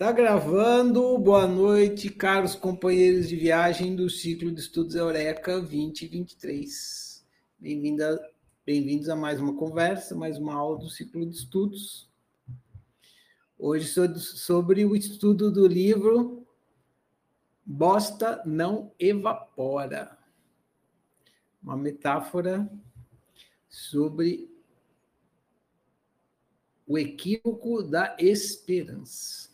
Está gravando. Boa noite, caros companheiros de viagem do ciclo de estudos Eureka 2023. Bem-vinda, bem-vindos a mais uma conversa, mais uma aula do ciclo de estudos. Hoje sobre o estudo do livro Bosta não evapora. Uma metáfora sobre o equívoco da esperança.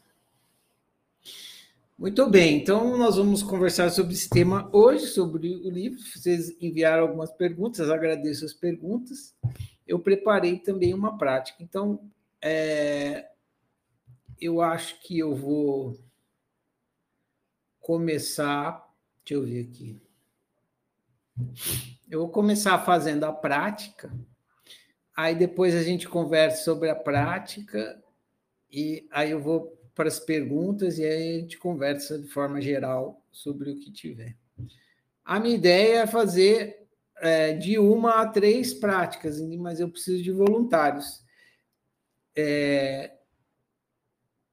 Muito bem, então nós vamos conversar sobre esse tema hoje, sobre o livro. Vocês enviaram algumas perguntas, agradeço as perguntas. Eu preparei também uma prática. Então, é, eu acho que eu vou começar. Deixa eu ver aqui. Eu vou começar fazendo a prática, aí depois a gente conversa sobre a prática, e aí eu vou para as perguntas e aí a gente conversa de forma geral sobre o que tiver. A minha ideia é fazer é, de uma a três práticas, mas eu preciso de voluntários. É,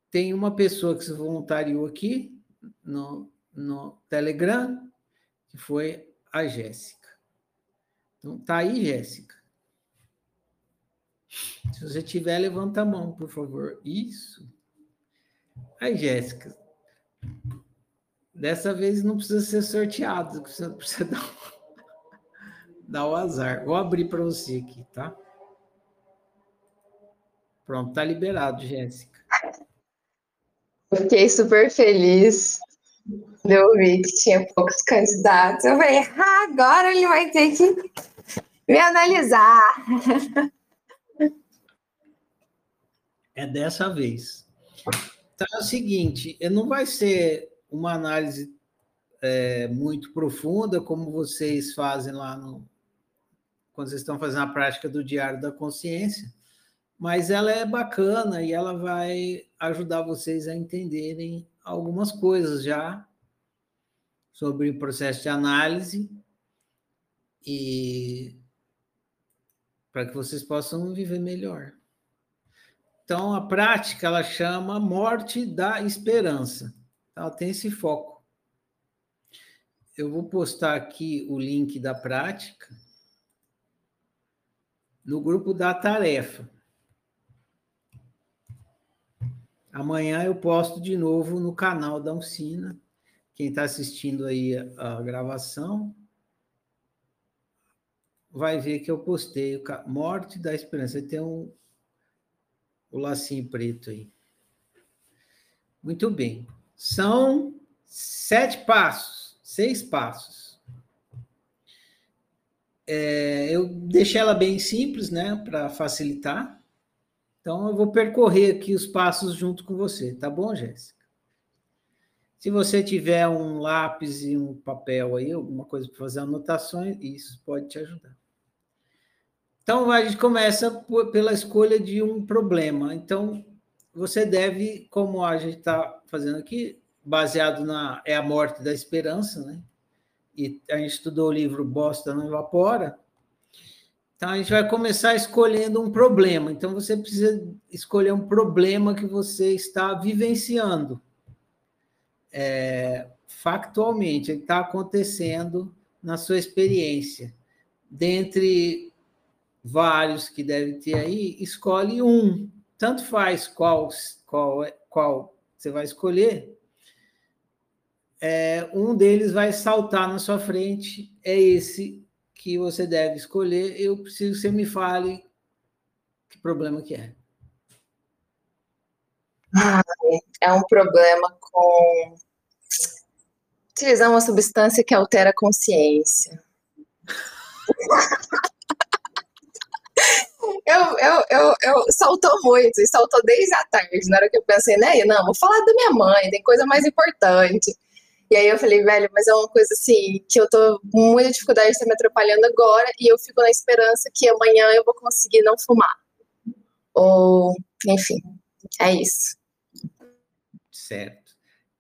tem uma pessoa que se voluntariou aqui no, no Telegram, que foi a Jéssica. Então, tá aí, Jéssica. Se você tiver, levanta a mão, por favor. Isso. Aí, Jéssica, dessa vez não precisa ser sorteado, você precisa dar, dar o azar. Vou abrir para você aqui, tá? Pronto, tá liberado, Jéssica. Fiquei super feliz de ouvir que tinha poucos candidatos. Eu falei, ah, agora ele vai ter que me analisar. É dessa vez. Então é o seguinte, não vai ser uma análise é, muito profunda, como vocês fazem lá no, quando vocês estão fazendo a prática do Diário da Consciência, mas ela é bacana e ela vai ajudar vocês a entenderem algumas coisas já sobre o processo de análise e para que vocês possam viver melhor. Então, a prática ela chama morte da esperança. Ela tem esse foco. Eu vou postar aqui o link da prática no grupo da tarefa. Amanhã eu posto de novo no canal da Uncina. Quem está assistindo aí a, gravação vai ver que eu postei Morte da Esperança. Tem um, o lacinho preto aí. Muito bem. São sete passos, seis passos. É, eu deixei ela bem simples, né, para facilitar. Então, eu vou percorrer aqui os passos junto com você, tá bom, Jéssica? Se você tiver um lápis e um papel aí, alguma coisa para fazer anotações, isso pode te ajudar. Então, a gente começa pela escolha de um problema. Então, você deve, como a gente está fazendo aqui, baseado na é a morte da esperança, né? E a gente estudou o livro Bosta não evapora. Então a gente vai começar escolhendo um problema. Então você precisa escolher um problema que você está vivenciando. É, factualmente, está acontecendo na sua experiência. Dentre vários que deve ter aí, escolhe um. Tanto faz qual, qual, qual você vai escolher, é, um deles vai saltar na sua frente, é esse que você deve escolher. Eu preciso que você me fale que problema que é. é um problema com utilizar uma substância que altera a consciência. eu, eu, eu, eu saltou muito, e saltou desde a tarde, na hora que eu pensei, né, não, vou falar da minha mãe, tem coisa mais importante. E aí eu falei, velho, mas é uma coisa assim, que eu tô com muita dificuldade de estar me atrapalhando agora, e eu fico na esperança que amanhã eu vou conseguir não fumar. Ou, enfim, é isso. Certo.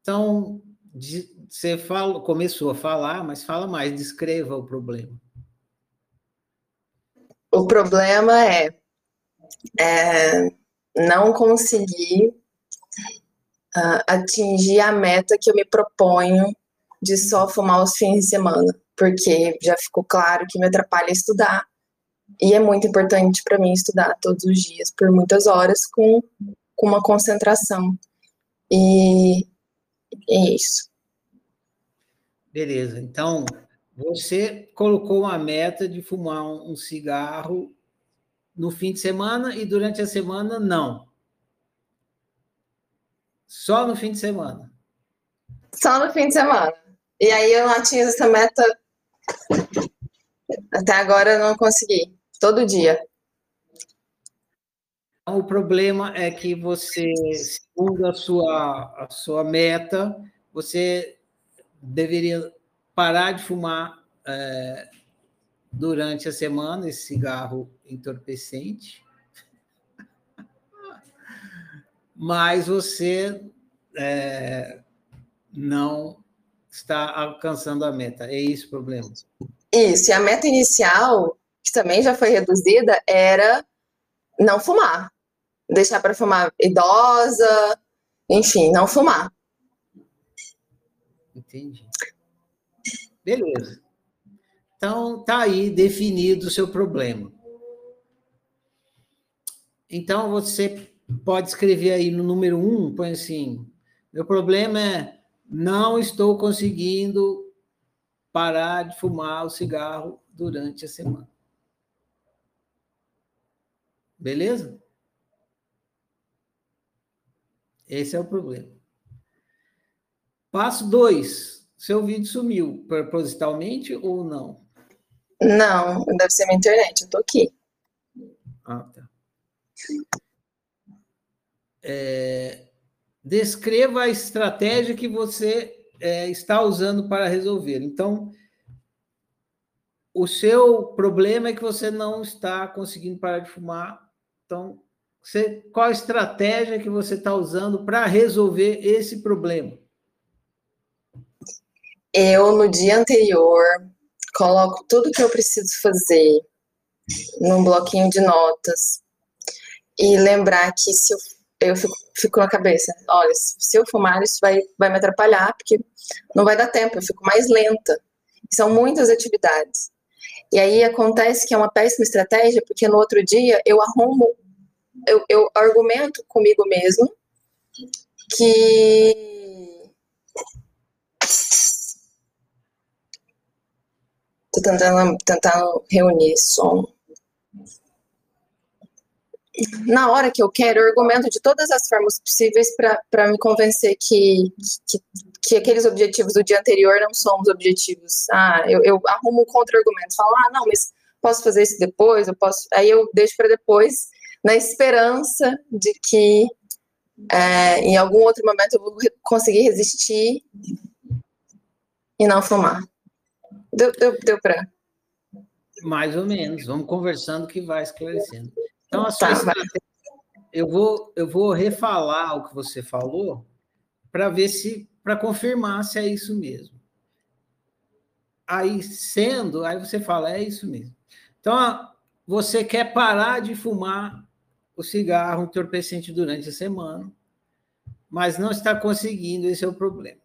Então, você fala, começou a falar, mas fala mais, descreva o problema. O problema é, é não conseguir uh, atingir a meta que eu me proponho de só fumar os fins de semana, porque já ficou claro que me atrapalha estudar. E é muito importante para mim estudar todos os dias, por muitas horas, com, com uma concentração. E é isso. Beleza. Então, você colocou uma meta de fumar um cigarro no fim de semana e durante a semana não. Só no fim de semana. Só no fim de semana. E aí eu não atingo essa meta. Até agora eu não consegui. Todo dia. O problema é que você, segundo a sua, a sua meta, você deveria parar de fumar é, durante a semana esse cigarro entorpecente, mas você é, não está alcançando a meta. É isso o problema. Isso, e a meta inicial, que também já foi reduzida, era não fumar. Deixar para fumar idosa, enfim, não fumar. Entendi. Beleza. Então, tá aí definido o seu problema. Então, você pode escrever aí no número um, põe assim: meu problema é não estou conseguindo parar de fumar o cigarro durante a semana. Beleza? Esse é o problema. Passo dois. Seu vídeo sumiu propositalmente ou não? Não, deve ser minha internet, eu tô aqui. Ah, tá. É, descreva a estratégia que você é, está usando para resolver. Então, o seu problema é que você não está conseguindo parar de fumar. Então, você, qual a estratégia que você está usando para resolver esse problema? Eu, no dia anterior, coloco tudo que eu preciso fazer num bloquinho de notas e lembrar que se eu, eu fico, fico na cabeça, olha, se eu fumar isso vai, vai me atrapalhar, porque não vai dar tempo, eu fico mais lenta. São muitas atividades. E aí acontece que é uma péssima estratégia, porque no outro dia eu arrumo, eu, eu argumento comigo mesmo que Tô tentando, tentando reunir som. Na hora que eu quero, eu argumento de todas as formas possíveis para me convencer que, que, que, aqueles objetivos do dia anterior não são os objetivos. Ah, eu, eu arrumo um contra-argumento, falo, ah, não, mas posso fazer isso depois, eu posso. Aí eu deixo para depois, na esperança de que é, em algum outro momento eu vou conseguir resistir e não fumar. Deu, deu, deu para. Mais ou menos. Vamos conversando que vai esclarecendo. Então, a tá, eu vou, eu vou refalar o que você falou para ver se, para confirmar se é isso mesmo. Aí, sendo, aí você fala, é isso mesmo. Então, você quer parar de fumar o cigarro entorpecente durante a semana, mas não está conseguindo, esse é o problema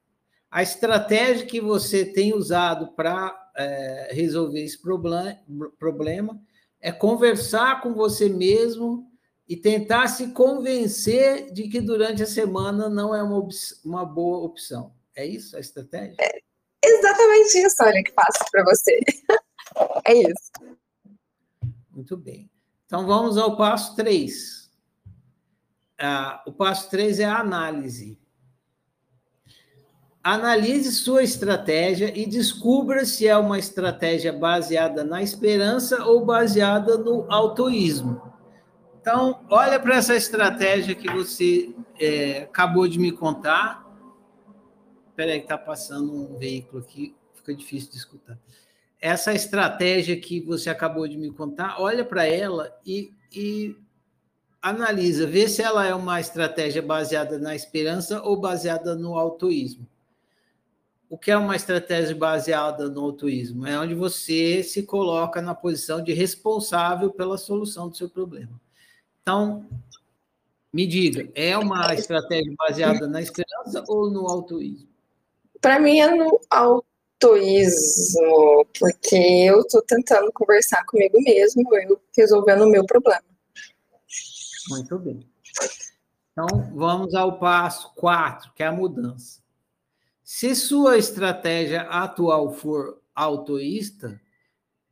a estratégia que você tem usado para é, resolver esse problema, problema é conversar com você mesmo e tentar se convencer de que durante a semana não é uma, uma boa opção. É isso a estratégia? É exatamente isso, olha, que faço para você. é isso. Muito bem. Então vamos ao passo 3. Ah, o passo 3 é a análise. Analise sua estratégia e descubra se é uma estratégia baseada na esperança ou baseada no autoísmo. Então, olha para essa estratégia que você é, acabou de me contar. Espera aí, está passando um veículo aqui, fica difícil de escutar. Essa estratégia que você acabou de me contar, olha para ela e, e analisa, vê se ela é uma estratégia baseada na esperança ou baseada no autoísmo o que é uma estratégia baseada no altruísmo? É onde você se coloca na posição de responsável pela solução do seu problema. Então, Me diga, é uma estratégia baseada na esperança ou no altruísmo? Para mim é no altruísmo, porque eu estou tentando conversar comigo mesmo, eu resolvendo o meu problema. Muito bem. Então, vamos ao passo 4, que é a mudança. Se sua estratégia atual for autoísta,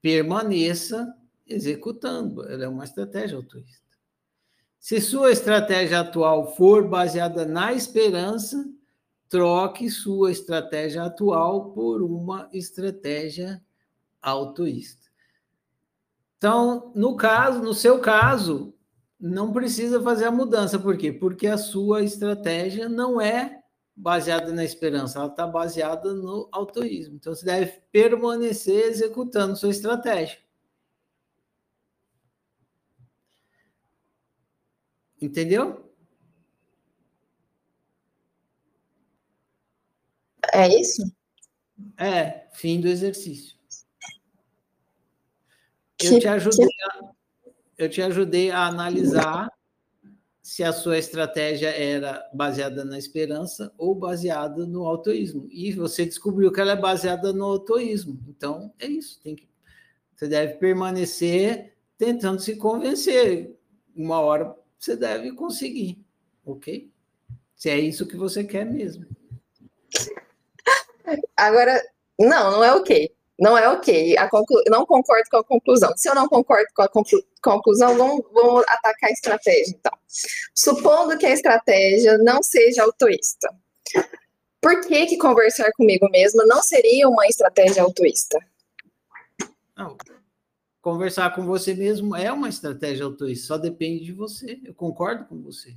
permaneça executando. Ela é uma estratégia autoísta. Se sua estratégia atual for baseada na esperança, troque sua estratégia atual por uma estratégia autoísta. Então, no caso, no seu caso, não precisa fazer a mudança. Por quê? Porque a sua estratégia não é baseada na esperança, ela está baseada no autoísmo. Então, você deve permanecer executando sua estratégia. Entendeu? É isso? É, fim do exercício. Eu te ajudei a, eu te ajudei a analisar se a sua estratégia era baseada na esperança ou baseada no autoísmo. E você descobriu que ela é baseada no autoísmo. Então, é isso. Tem que, você deve permanecer tentando se convencer. Uma hora você deve conseguir, ok? Se é isso que você quer mesmo. Agora, não, não é ok. Não é ok. Conclu... Não concordo com a conclusão. Se eu não concordo com a conclu... conclusão, vamos, vamos atacar a estratégia, então. Supondo que a estratégia não seja autoísta, por que, que conversar comigo mesma não seria uma estratégia autoísta? Não. Conversar com você mesmo é uma estratégia autoísta, só depende de você. Eu concordo com você.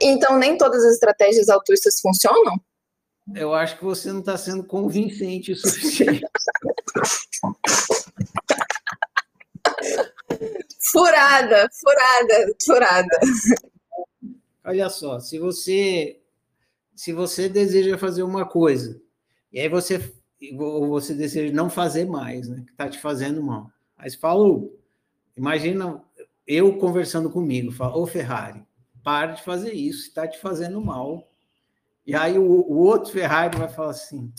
Então, nem todas as estratégias autoístas funcionam? Eu acho que você não está sendo convincente o suficiente. furada, furada, furada. Olha só, se você se você deseja fazer uma coisa e aí você ou você deseja não fazer mais, né, que está te fazendo mal. Aí você fala, imagina eu conversando comigo, falo, ô Ferrari, para de fazer isso, está te fazendo mal e aí o, o outro Ferrari vai falar assim: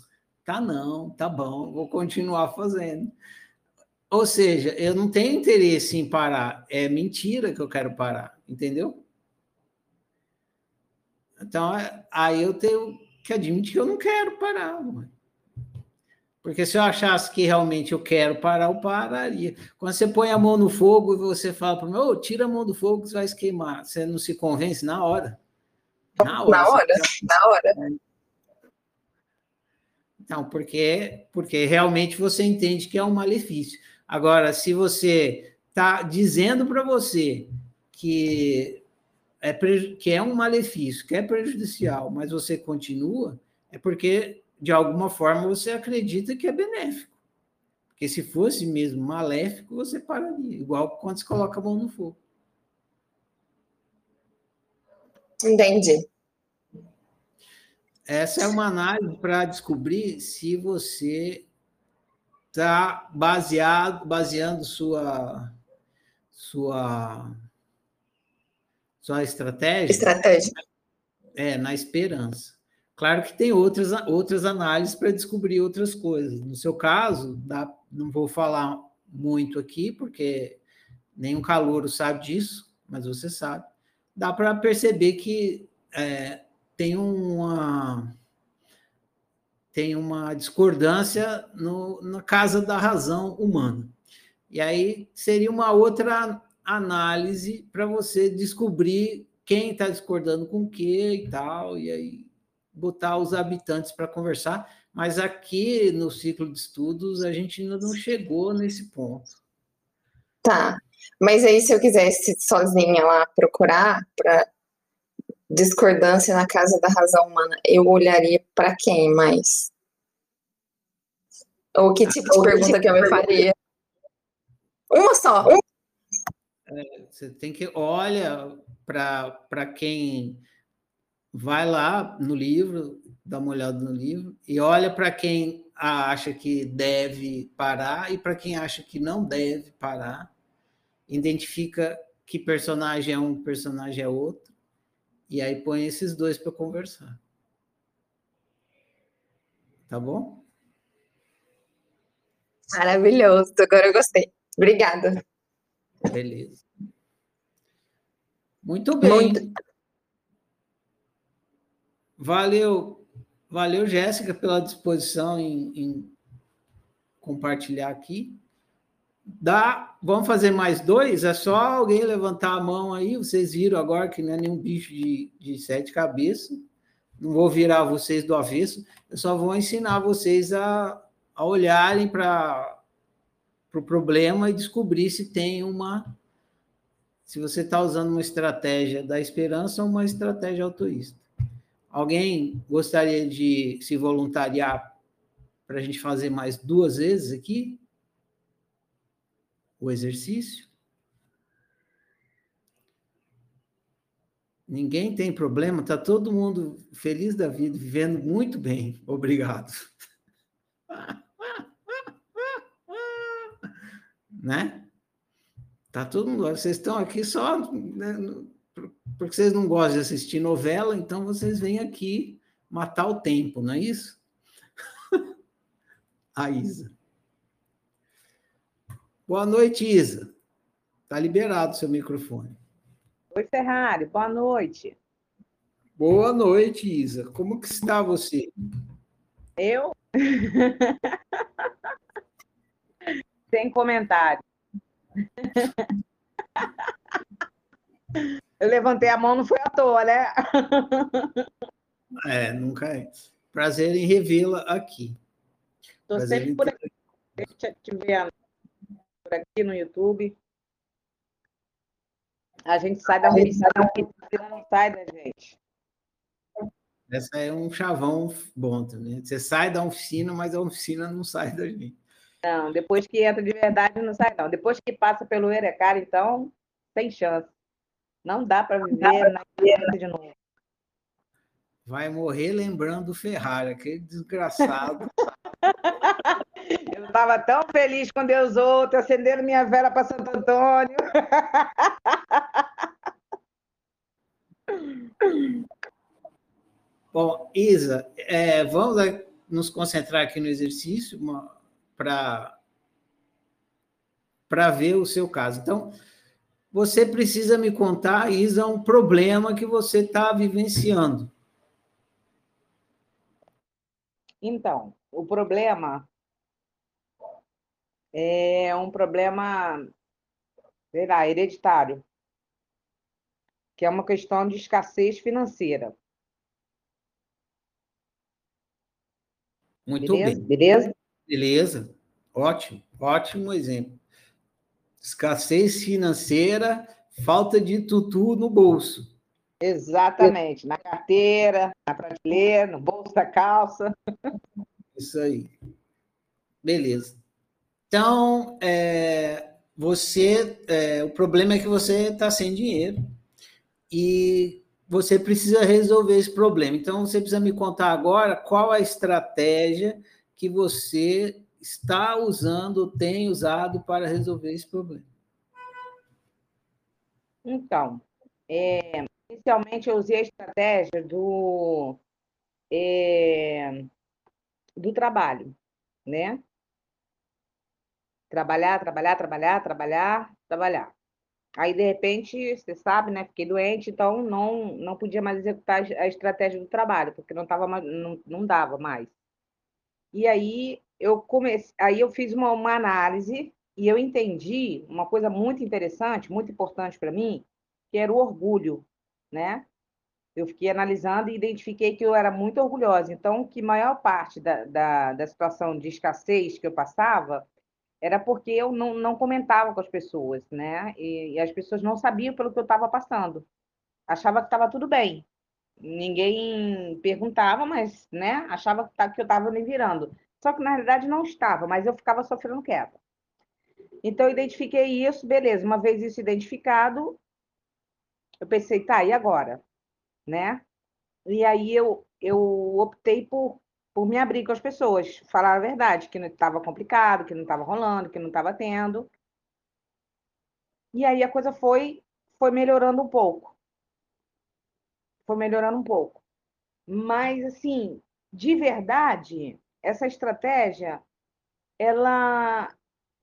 tá não, tá bom, vou continuar fazendo. Ou seja, eu não tenho interesse em parar, é mentira que eu quero parar, entendeu? Então, é, aí eu tenho que admitir que eu não quero parar. Mãe. Porque se eu achasse que realmente eu quero parar, eu pararia. Quando você põe a mão no fogo e você fala para mim, oh, tira a mão do fogo que você vai se queimar. Você não se convence na hora. Na hora. Na hora. Na hora. Não, porque, porque realmente você entende que é um malefício. Agora, se você está dizendo para você que é, que é um malefício, que é prejudicial, mas você continua, é porque, de alguma forma, você acredita que é benéfico. Porque se fosse mesmo maléfico, você pararia, igual quando se coloca a mão no fogo. Entendi. Essa é uma análise para descobrir se você está baseado, baseando sua sua sua estratégia. Estratégia. É, na esperança. Claro que tem outras, outras análises para descobrir outras coisas. No seu caso, dá, não vou falar muito aqui, porque nenhum calouro sabe disso, mas você sabe dá para perceber que é, tem uma tem uma discordância no, na casa da razão humana. E aí seria uma outra análise para você descobrir quem está discordando com o que e tal, e aí botar os habitantes para conversar. Mas aqui no ciclo de estudos a gente ainda não chegou nesse ponto. Tá. Mas aí, se eu quisesse sozinha lá procurar para discordância na casa da razão humana, eu olharia para quem mais? Ou que tipo de pergunta tipo que eu me faria? Uma só. É, você tem que olha para quem vai lá no livro, dá uma olhada no livro e olha para quem acha que deve parar e para quem acha que não deve parar identifica que personagem é um, personagem é outro, e aí põe esses dois para conversar. Tá bom? Maravilhoso, agora eu gostei. Obrigada. Beleza. Muito bem. Muito... Valeu, valeu, Jéssica, pela disposição em, em compartilhar aqui. Dá, vamos fazer mais dois? É só alguém levantar a mão aí. Vocês viram agora que não é nenhum bicho de, de sete cabeças. Não vou virar vocês do avesso. Eu só vou ensinar vocês a, a olharem para o pro problema e descobrir se tem uma. Se você está usando uma estratégia da esperança ou uma estratégia autoísta. Alguém gostaria de se voluntariar para a gente fazer mais duas vezes aqui? O exercício. Ninguém tem problema, está todo mundo feliz da vida, vivendo muito bem. Obrigado. né? Tá todo mundo. Vocês estão aqui só né, porque vocês não gostam de assistir novela, então vocês vêm aqui matar o tempo, não é isso? A Isa. Boa noite, Isa. Está liberado o seu microfone. Oi, Ferrari. Boa noite. Boa noite, Isa. Como que está você? Eu? Sem comentário. Eu levantei a mão, não foi à toa, né? É, nunca é. Prazer em revê-la aqui. Estou sempre por aqui. Deixa eu te ver por aqui no YouTube. A gente sai da oficina, não sai da gente. Essa é um chavão bom também. Você sai da oficina, mas a oficina não sai da gente. Não, depois que entra de verdade, não sai, não. Depois que passa pelo Erecar, então, sem chance. Não dá para viver na de novo. Vai morrer lembrando o Ferrari, aquele desgraçado. Eu estava tão feliz com Deus outro, acendendo minha vela para Santo Antônio. Bom, Isa, é, vamos nos concentrar aqui no exercício para para ver o seu caso. Então, você precisa me contar, Isa, um problema que você está vivenciando. Então, o problema é um problema, sei lá, hereditário, que é uma questão de escassez financeira. Muito Beleza? bem. Beleza? Beleza. Ótimo, ótimo exemplo. Escassez financeira, falta de tutu no bolso. Exatamente, na carteira, na prateleira, no bolso da calça. Isso aí. Beleza. Então, é, você, é, o problema é que você está sem dinheiro e você precisa resolver esse problema. Então, você precisa me contar agora qual a estratégia que você está usando, tem usado para resolver esse problema. Então, é, inicialmente eu usei a estratégia do, é, do trabalho, né? Trabalhar, trabalhar, trabalhar, trabalhar, trabalhar. Aí, de repente, você sabe, né? Fiquei doente, então não, não podia mais executar a estratégia do trabalho, porque não, tava, não, não dava mais. E aí eu comecei, aí eu fiz uma, uma análise e eu entendi uma coisa muito interessante, muito importante para mim, que era o orgulho né? Eu fiquei analisando e identifiquei que eu era muito orgulhosa. Então, que maior parte da, da, da situação de escassez que eu passava era porque eu não, não comentava com as pessoas, né? E, e as pessoas não sabiam pelo que eu estava passando. Achava que estava tudo bem. Ninguém perguntava, mas, né? Achava que eu estava me virando. Só que, na realidade, não estava, mas eu ficava sofrendo quieta. Então, eu identifiquei isso, beleza. Uma vez isso identificado, eu pensei, tá, e agora? Né? E aí eu, eu optei por, por me abrir com as pessoas, falar a verdade, que não estava complicado, que não estava rolando, que não estava tendo. E aí a coisa foi foi melhorando um pouco. Foi melhorando um pouco. Mas, assim, de verdade, essa estratégia, ela,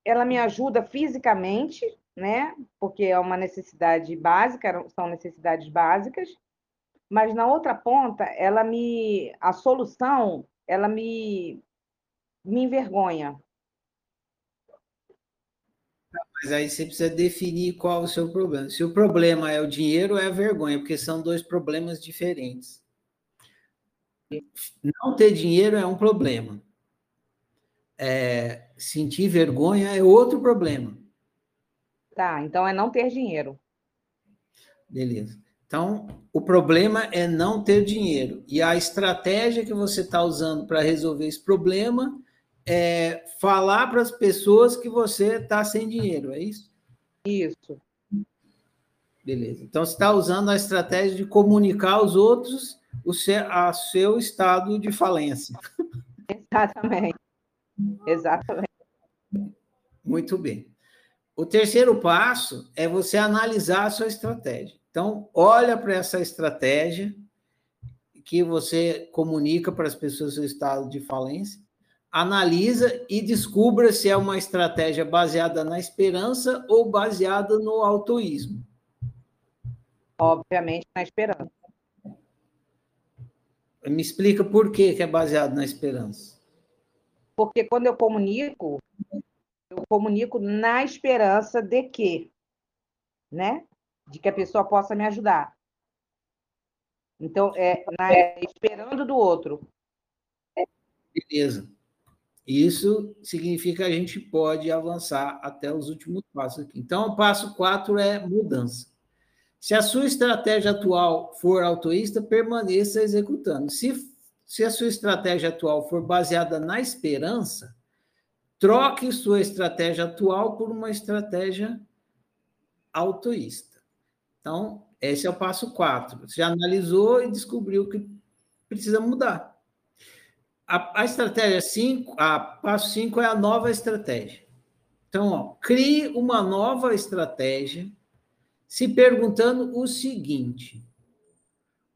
ela me ajuda fisicamente, né? Porque é uma necessidade básica, são necessidades básicas. Mas na outra ponta, ela me, a solução, ela me, me envergonha. Mas aí você precisa definir qual o seu problema. Se o problema é o dinheiro, é a vergonha, porque são dois problemas diferentes. Não ter dinheiro é um problema. É, sentir vergonha é outro problema. Tá, então é não ter dinheiro. Beleza. Então, o problema é não ter dinheiro. E a estratégia que você está usando para resolver esse problema é falar para as pessoas que você está sem dinheiro, é isso? Isso. Beleza. Então, você está usando a estratégia de comunicar aos outros o seu, a seu estado de falência. Exatamente. Exatamente. Muito bem. O terceiro passo é você analisar a sua estratégia. Então, olha para essa estratégia que você comunica para as pessoas seu estado de falência, analisa e descubra se é uma estratégia baseada na esperança ou baseada no autoísmo. Obviamente na esperança. Me explica por que, que é baseado na esperança. Porque quando eu comunico, eu comunico na esperança de que, né? De que a pessoa possa me ajudar. Então, é, na, esperando do outro. Beleza. Isso significa que a gente pode avançar até os últimos passos aqui. Então, o passo 4 é mudança. Se a sua estratégia atual for autoísta, permaneça executando. Se, se a sua estratégia atual for baseada na esperança, troque sua estratégia atual por uma estratégia autoísta. Então, esse é o passo 4. Você já analisou e descobriu que precisa mudar. A, a estratégia 5, a passo 5 é a nova estratégia. Então, ó, crie uma nova estratégia se perguntando o seguinte: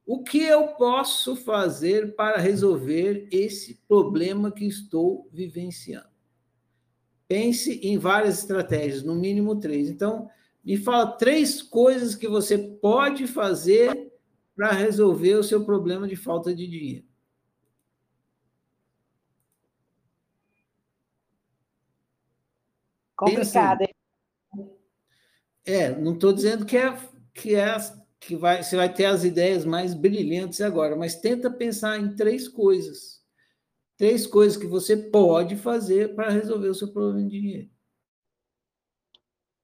o que eu posso fazer para resolver esse problema que estou vivenciando? Pense em várias estratégias, no mínimo três. Então, me fala três coisas que você pode fazer para resolver o seu problema de falta de dinheiro. Complicado, hein? É, não estou dizendo que é que é que vai, você vai ter as ideias mais brilhantes agora, mas tenta pensar em três coisas. Três coisas que você pode fazer para resolver o seu problema de dinheiro.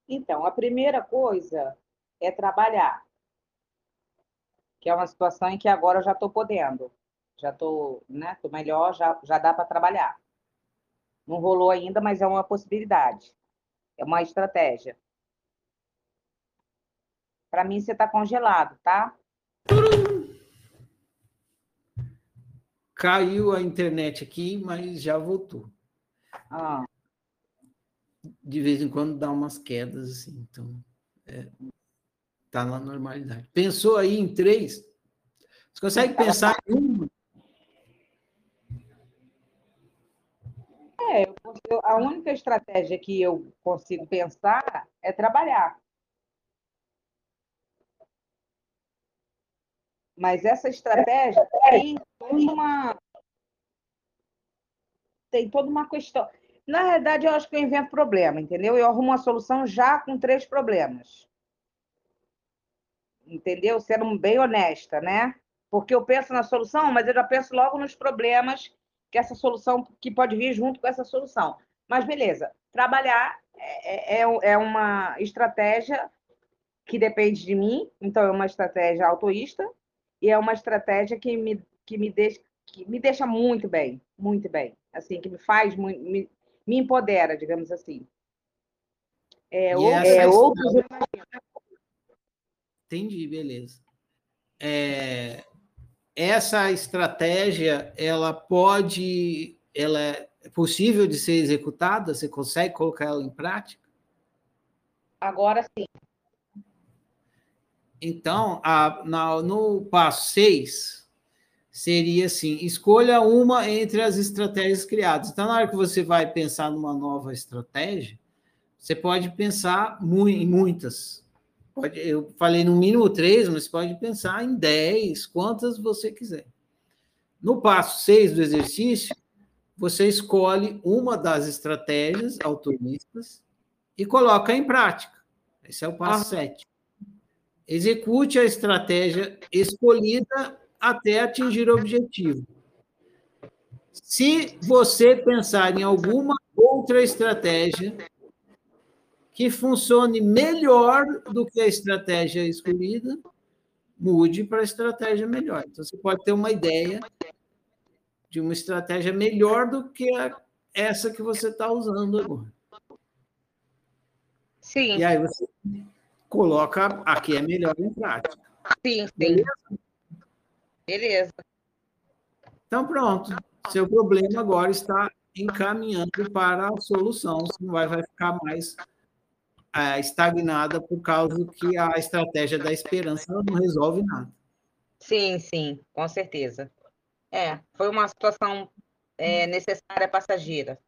Então, a primeira coisa é trabalhar. Que é uma situação em que agora eu já estou podendo. Já estou, né? Tô melhor, já, já dá para trabalhar. Não rolou ainda, mas é uma possibilidade. É uma estratégia. Para mim, você está congelado, tá? Caiu a internet aqui, mas já voltou. Ah. De vez em quando dá umas quedas, assim, então é, tá na normalidade. Pensou aí em três? Você consegue pensar em uma? É, eu, a única estratégia que eu consigo pensar é trabalhar. Mas essa estratégia tem toda uma tem toda uma questão. Na verdade, eu acho que eu invento problema, entendeu? Eu arrumo uma solução já com três problemas. Entendeu? Sendo bem honesta, né? Porque eu penso na solução, mas eu já penso logo nos problemas que essa solução que pode vir junto com essa solução. Mas beleza, trabalhar é, é, é uma estratégia que depende de mim, então é uma estratégia autoísta, e é uma estratégia que me, que me, deixa, que me deixa muito bem, muito bem. Assim, que me faz, muito, me, me empodera, digamos assim. É, ou, é outros. Entendi, beleza. É, essa estratégia, ela pode, ela é possível de ser executada? Você consegue colocar ela em prática? Agora sim. Então, a, na, no passo 6, seria assim: escolha uma entre as estratégias criadas. Então, na hora que você vai pensar numa nova estratégia, você pode pensar em muitas. Pode, eu falei no mínimo três, mas pode pensar em dez, quantas você quiser. No passo 6 do exercício, você escolhe uma das estratégias autoristas e coloca em prática. Esse é o passo 7. Execute a estratégia escolhida até atingir o objetivo. Se você pensar em alguma outra estratégia que funcione melhor do que a estratégia escolhida, mude para a estratégia melhor. Então, você pode ter uma ideia de uma estratégia melhor do que essa que você está usando agora. Sim. E aí você coloca a que é melhor em prática. Sim, sim. Beleza? Beleza. Então, pronto. Seu problema agora está encaminhando para a solução. Você não vai, vai ficar mais é, estagnada por causa que a estratégia da esperança não resolve nada. Sim, sim, com certeza. É, foi uma situação é, necessária passageira.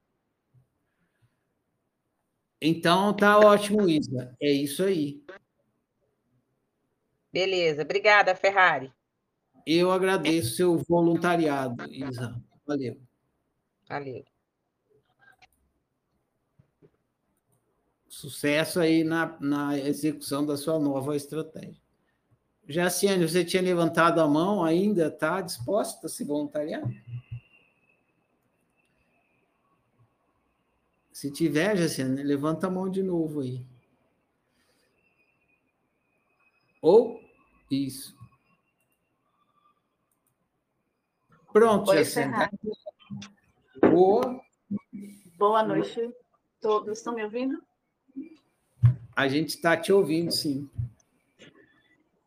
Então tá ótimo, Isa. É isso aí. Beleza, obrigada, Ferrari. Eu agradeço seu voluntariado, Isa. Valeu. Valeu. Sucesso aí na, na execução da sua nova estratégia. Jaciane, você tinha levantado a mão ainda? Está disposta a se voluntariar? Se tiver, Jaciane, levanta a mão de novo aí. Ou isso. Pronto, Oi, Jaciane. Boa. Boa noite. Todos estão me ouvindo? A gente está te ouvindo, sim.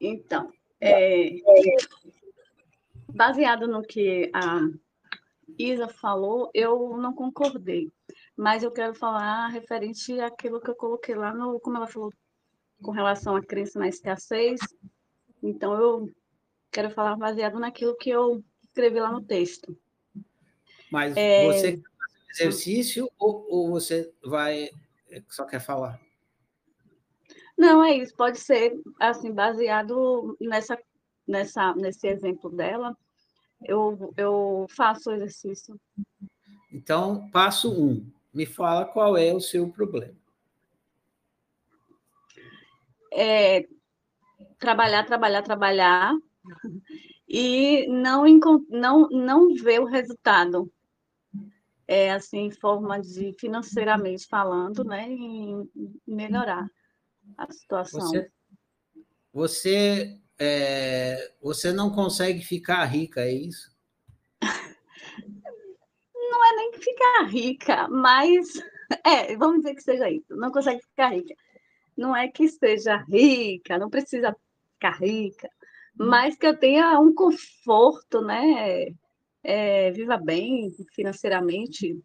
Então, é, baseado no que a Isa falou, eu não concordei, mas eu quero falar referente àquilo que eu coloquei lá no, como ela falou, com relação à crença na escassez. Então, eu quero falar baseado naquilo que eu escrevi lá no texto. Mas é... você quer fazer exercício ou, ou você vai só quer falar? Não, é isso. Pode ser assim baseado nessa, nessa, nesse exemplo dela. Eu, eu faço o exercício. Então, passo um. Me fala qual é o seu problema. É trabalhar, trabalhar, trabalhar e não, não, não ver o resultado. É assim, em forma de financeiramente falando, né? E melhorar a situação. Você, você, é, você não consegue ficar rica, é isso? Nem ficar rica, mas é, vamos dizer que seja isso. Não consegue ficar rica. Não é que seja rica, não precisa ficar rica, mas que eu tenha um conforto, né? É, viva bem financeiramente.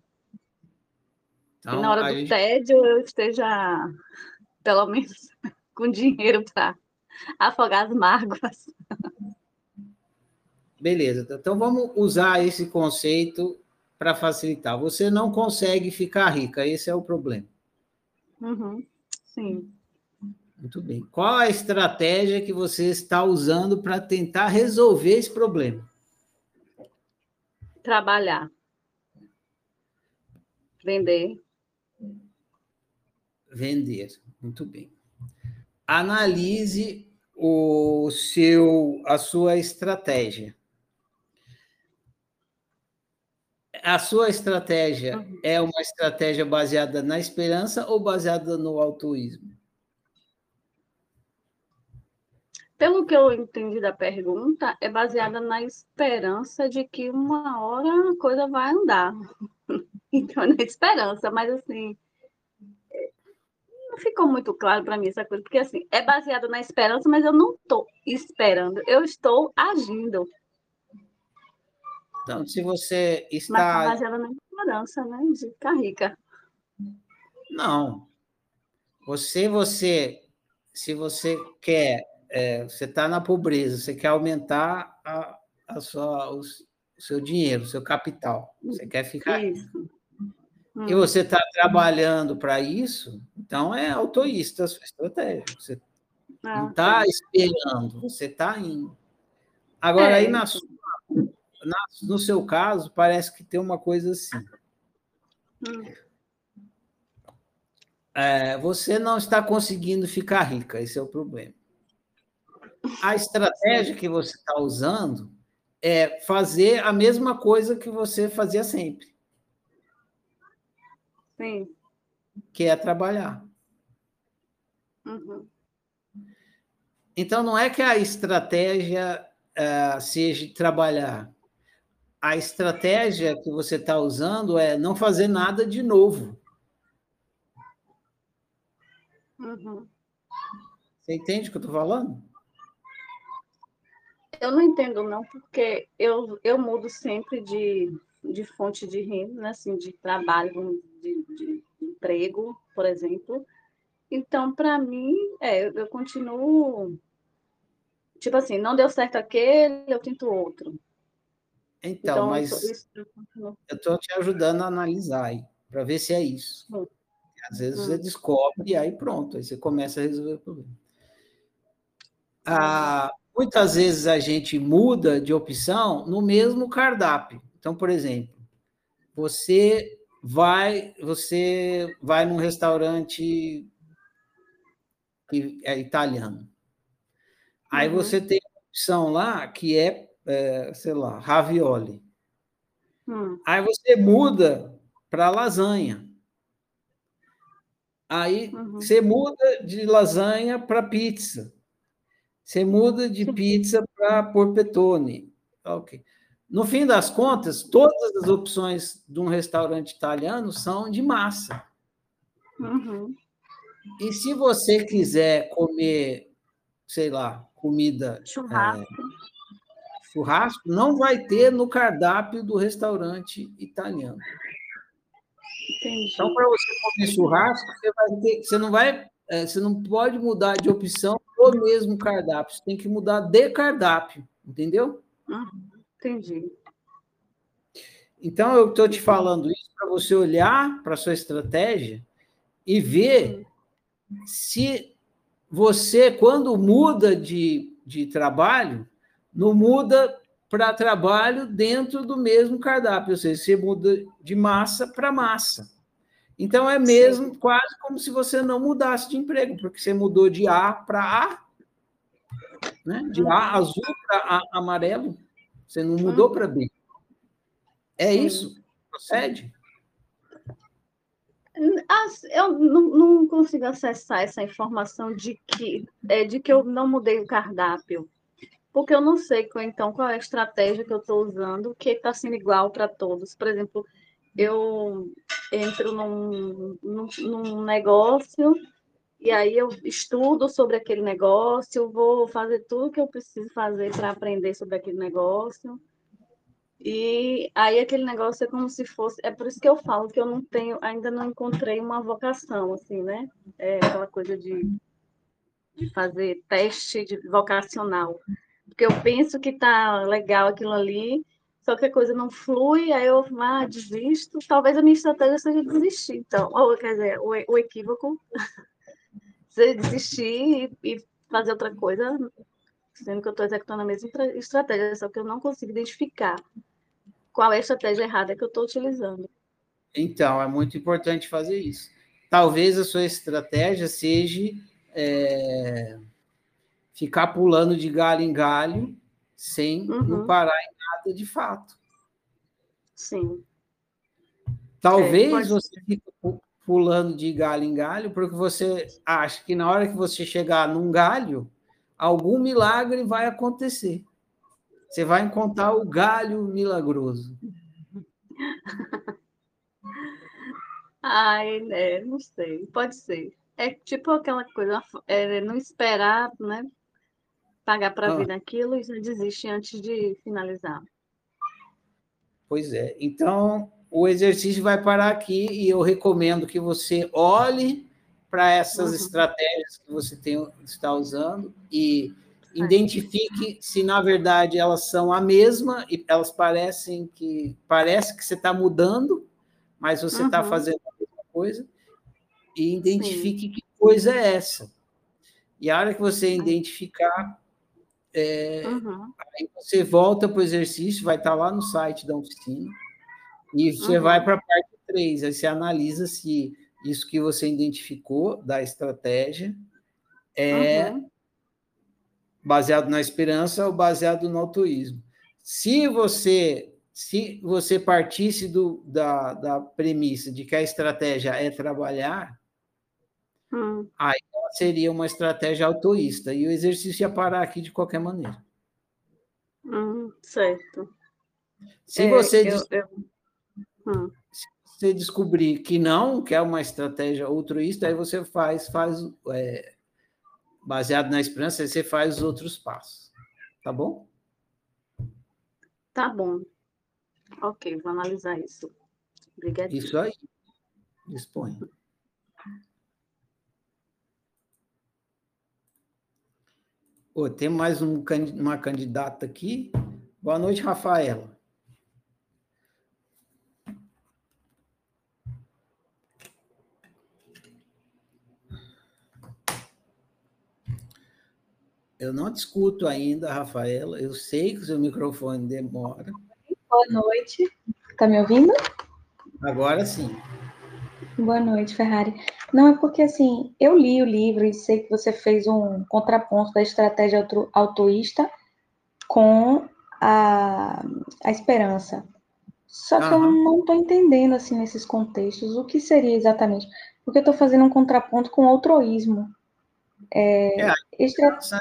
Então, e na hora do gente... tédio eu esteja pelo menos com dinheiro para afogar as mágoas. Beleza, então vamos usar esse conceito para facilitar. Você não consegue ficar rica, esse é o problema. Uhum, sim. Muito bem. Qual a estratégia que você está usando para tentar resolver esse problema? Trabalhar. Vender. Vender. Muito bem. Analise o seu, a sua estratégia. A sua estratégia uhum. é uma estratégia baseada na esperança ou baseada no altruísmo? Pelo que eu entendi da pergunta, é baseada na esperança de que uma hora a coisa vai andar. Então, na esperança, mas assim, não ficou muito claro para mim essa coisa, porque assim, é baseado na esperança, mas eu não estou esperando, eu estou agindo. Então, se você está. Mas tá baseada na esperança, né? De ficar rica. Não. Você, você, se você quer é, você está na pobreza, você quer aumentar a, a sua, o, seu dinheiro, o seu capital, você quer ficar. Isso. Hum. E você está trabalhando para isso, então é autoísta a sua estratégia. Você ah, não está esperando, você está indo. Agora, é, aí na, na, no seu caso, parece que tem uma coisa assim. É, você não está conseguindo ficar rica, esse é o problema. A estratégia que você está usando é fazer a mesma coisa que você fazia sempre. Sim. Que é trabalhar. Uhum. Então, não é que a estratégia uh, seja trabalhar. A estratégia que você está usando é não fazer nada de novo. Uhum. Você entende o que eu estou falando? Eu não entendo, não, porque eu, eu mudo sempre de, de fonte de renda, né? assim, de trabalho, de, de emprego, por exemplo. Então, para mim, é, eu, eu continuo. Tipo assim, não deu certo aquele, eu tento outro. Então, então mas eu estou te ajudando a analisar aí, para ver se é isso. Hum. Às vezes hum. você descobre e aí pronto, aí você começa a resolver o problema. Ah, muitas vezes a gente muda de opção no mesmo cardápio. Então, por exemplo, você vai, você vai num restaurante é italiano. Aí uhum. você tem uma opção lá que é, é sei lá, ravioli. Uhum. Aí você muda para lasanha. Aí uhum. você muda de lasanha para pizza. Você muda de pizza para porpetone. Ok. No fim das contas, todas as opções de um restaurante italiano são de massa. Uhum. E se você quiser comer, sei lá, comida. Churrasco. É, churrasco, não vai ter no cardápio do restaurante italiano. Entendi. Então, para você comer churrasco, você, vai ter, você não vai. É, você não pode mudar de opção o mesmo cardápio, você tem que mudar de cardápio, entendeu? Uhum, entendi. Então, eu estou te falando isso para você olhar para a sua estratégia e ver se você, quando muda de, de trabalho, não muda para trabalho dentro do mesmo cardápio, ou seja, você muda de massa para massa. Então é mesmo Sim. quase como se você não mudasse de emprego, porque você mudou de A para A, né? de A azul para A amarelo, você não mudou para B. É isso? Procede? Eu não consigo acessar essa informação de que, é, de que eu não mudei o cardápio porque eu não sei então qual é a estratégia que eu estou usando que está sendo igual para todos. Por exemplo, eu entro num, num, num, negócio e aí eu estudo sobre aquele negócio, vou fazer tudo que eu preciso fazer para aprender sobre aquele negócio. E aí aquele negócio é como se fosse, é por isso que eu falo que eu não tenho, ainda não encontrei uma vocação assim, né? É aquela coisa de, de fazer teste de vocacional porque eu penso que tá legal aquilo ali, só que a coisa não flui, aí eu ah, desisto. Talvez a minha estratégia seja desistir, então, ou quer dizer, o, o equívoco seja desistir e, e fazer outra coisa, sendo que eu estou executando a mesma estratégia, só que eu não consigo identificar qual é a estratégia errada que eu estou utilizando. Então, é muito importante fazer isso. Talvez a sua estratégia seja é, ficar pulando de galho em galho sem uhum. não parar em nada de fato. Sim. Talvez é, você fique pulando de galho em galho porque você acha que na hora que você chegar num galho, algum milagre vai acontecer. Você vai encontrar o galho milagroso. Ai, né? Não sei. Pode ser. É tipo aquela coisa, é, não esperar, né? Pagar para ah. vir naquilo e já desiste antes de finalizar. Pois é. Então, o exercício vai parar aqui e eu recomendo que você olhe para essas uhum. estratégias que você tem, está usando e identifique se na verdade elas são a mesma e elas parecem que parece que você está mudando, mas você está uhum. fazendo a mesma coisa e identifique Sim. que coisa é essa. E a hora que você identificar, é, uhum. aí você volta para o exercício, vai estar tá lá no site da oficina, e você uhum. vai para a parte 3, aí você analisa se isso que você identificou da estratégia é uhum. baseado na esperança ou baseado no altruísmo. Se você se você partisse do, da, da premissa de que a estratégia é trabalhar, hum. aí seria uma estratégia autoísta e o exercício ia parar aqui de qualquer maneira. Hum, certo. Se é, você eu, eu... Hum. se você descobrir que não, que é uma estratégia altruísta, aí você faz faz é, baseado na esperança, aí você faz os outros passos. Tá bom? Tá bom. Ok, vou analisar isso. Obrigada. Isso aí. Dispõe. Oh, tem mais um, uma candidata aqui. Boa noite, Rafaela. Eu não te escuto ainda, Rafaela. Eu sei que o seu microfone demora. Boa noite. Está me ouvindo? Agora sim. Boa noite, Ferrari. Não, é porque assim, eu li o livro e sei que você fez um contraponto da estratégia autoísta com a, a esperança. Só que uhum. eu não estou entendendo, assim, nesses contextos, o que seria exatamente. Porque eu estou fazendo um contraponto com o altruísmo. É, é, a, esperança,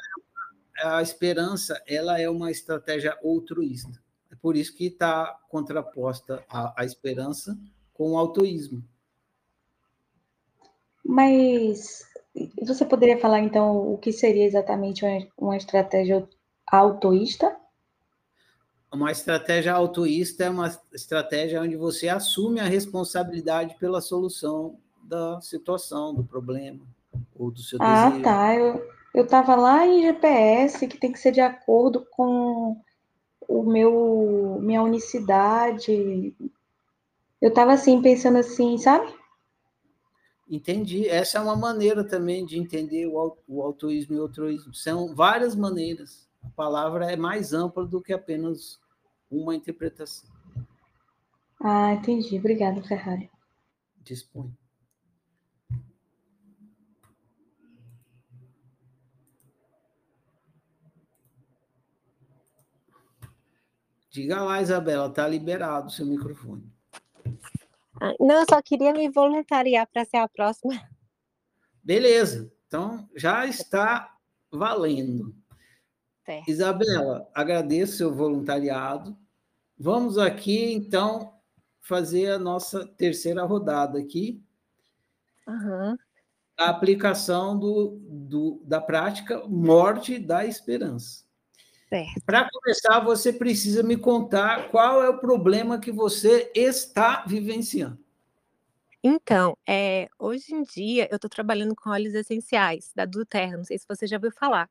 a esperança, ela é uma estratégia altruísta por isso que está contraposta a, a esperança com o autoísmo. Mas você poderia falar, então, o que seria exatamente uma, estratégia autoísta? Uma estratégia autoísta é uma estratégia onde você assume a responsabilidade pela solução da situação, do problema, ou do seu ah, desejo. Ah, tá. Eu estava lá em GPS, que tem que ser de acordo com o meu minha unicidade. Eu estava assim pensando assim, sabe? Entendi. Essa é uma maneira também de entender o, o altruísmo e o altruísmo. São várias maneiras. A palavra é mais ampla do que apenas uma interpretação. Ah, entendi. Obrigada, Ferrari. Dispõe. Diga lá, Isabela, está liberado o seu microfone. Não, eu só queria me voluntariar para ser a próxima. Beleza, então já está valendo. É. Isabela, agradeço o seu voluntariado. Vamos aqui, então, fazer a nossa terceira rodada aqui. Uhum. A aplicação do, do, da prática Morte da Esperança. Para começar, você precisa me contar qual é o problema que você está vivenciando. Então, é, hoje em dia eu estou trabalhando com óleos essenciais da Duterra, não sei se você já ouviu falar.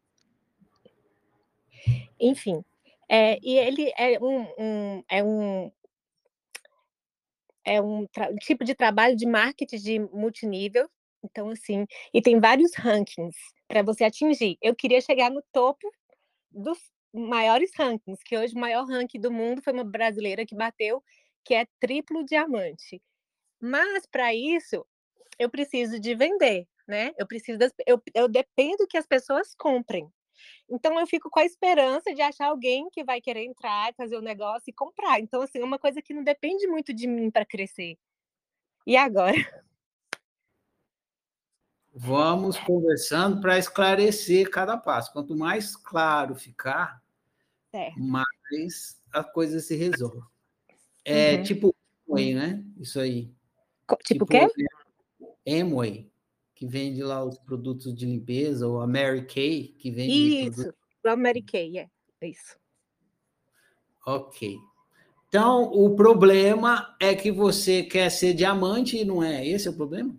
Enfim, é, e ele é um, um, é um, é um tipo de trabalho de marketing de multinível, então assim, e tem vários rankings para você atingir. Eu queria chegar no topo dos, maiores rankings, que hoje o maior ranking do mundo foi uma brasileira que bateu, que é triplo diamante. Mas para isso, eu preciso de vender, né? Eu preciso das, eu, eu dependo que as pessoas comprem. Então eu fico com a esperança de achar alguém que vai querer entrar, fazer o um negócio e comprar. Então assim, é uma coisa que não depende muito de mim para crescer. E agora? Vamos conversando para esclarecer cada passo. Quanto mais claro ficar, mais a coisa se resolve. É uhum. tipo Amway, né? Isso aí. Tipo o quê? Amway, que vende lá os produtos de limpeza, ou a Mary Kay, que vende. Isso, a Mary Kay, é isso. Ok. Então, o problema é que você quer ser diamante e não é esse é o problema?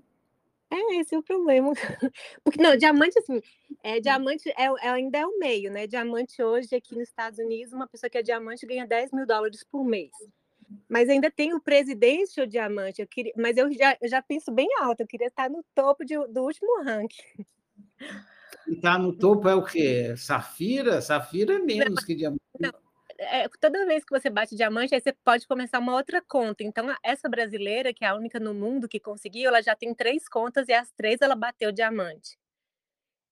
É, esse é o problema. Porque, não, diamante, assim, é, diamante é, é, ainda é o meio, né? Diamante hoje, aqui nos Estados Unidos, uma pessoa que é diamante ganha 10 mil dólares por mês. Mas ainda tem o presidente ou diamante, eu queria, mas eu já, eu já penso bem alto, eu queria estar no topo de, do último ranking. E tá no topo é o quê? Safira? Safira é menos não, que diamante. Não, é, toda vez que você bate diamante, aí você pode começar uma outra conta. Então, essa brasileira, que é a única no mundo que conseguiu, ela já tem três contas e as três ela bateu diamante.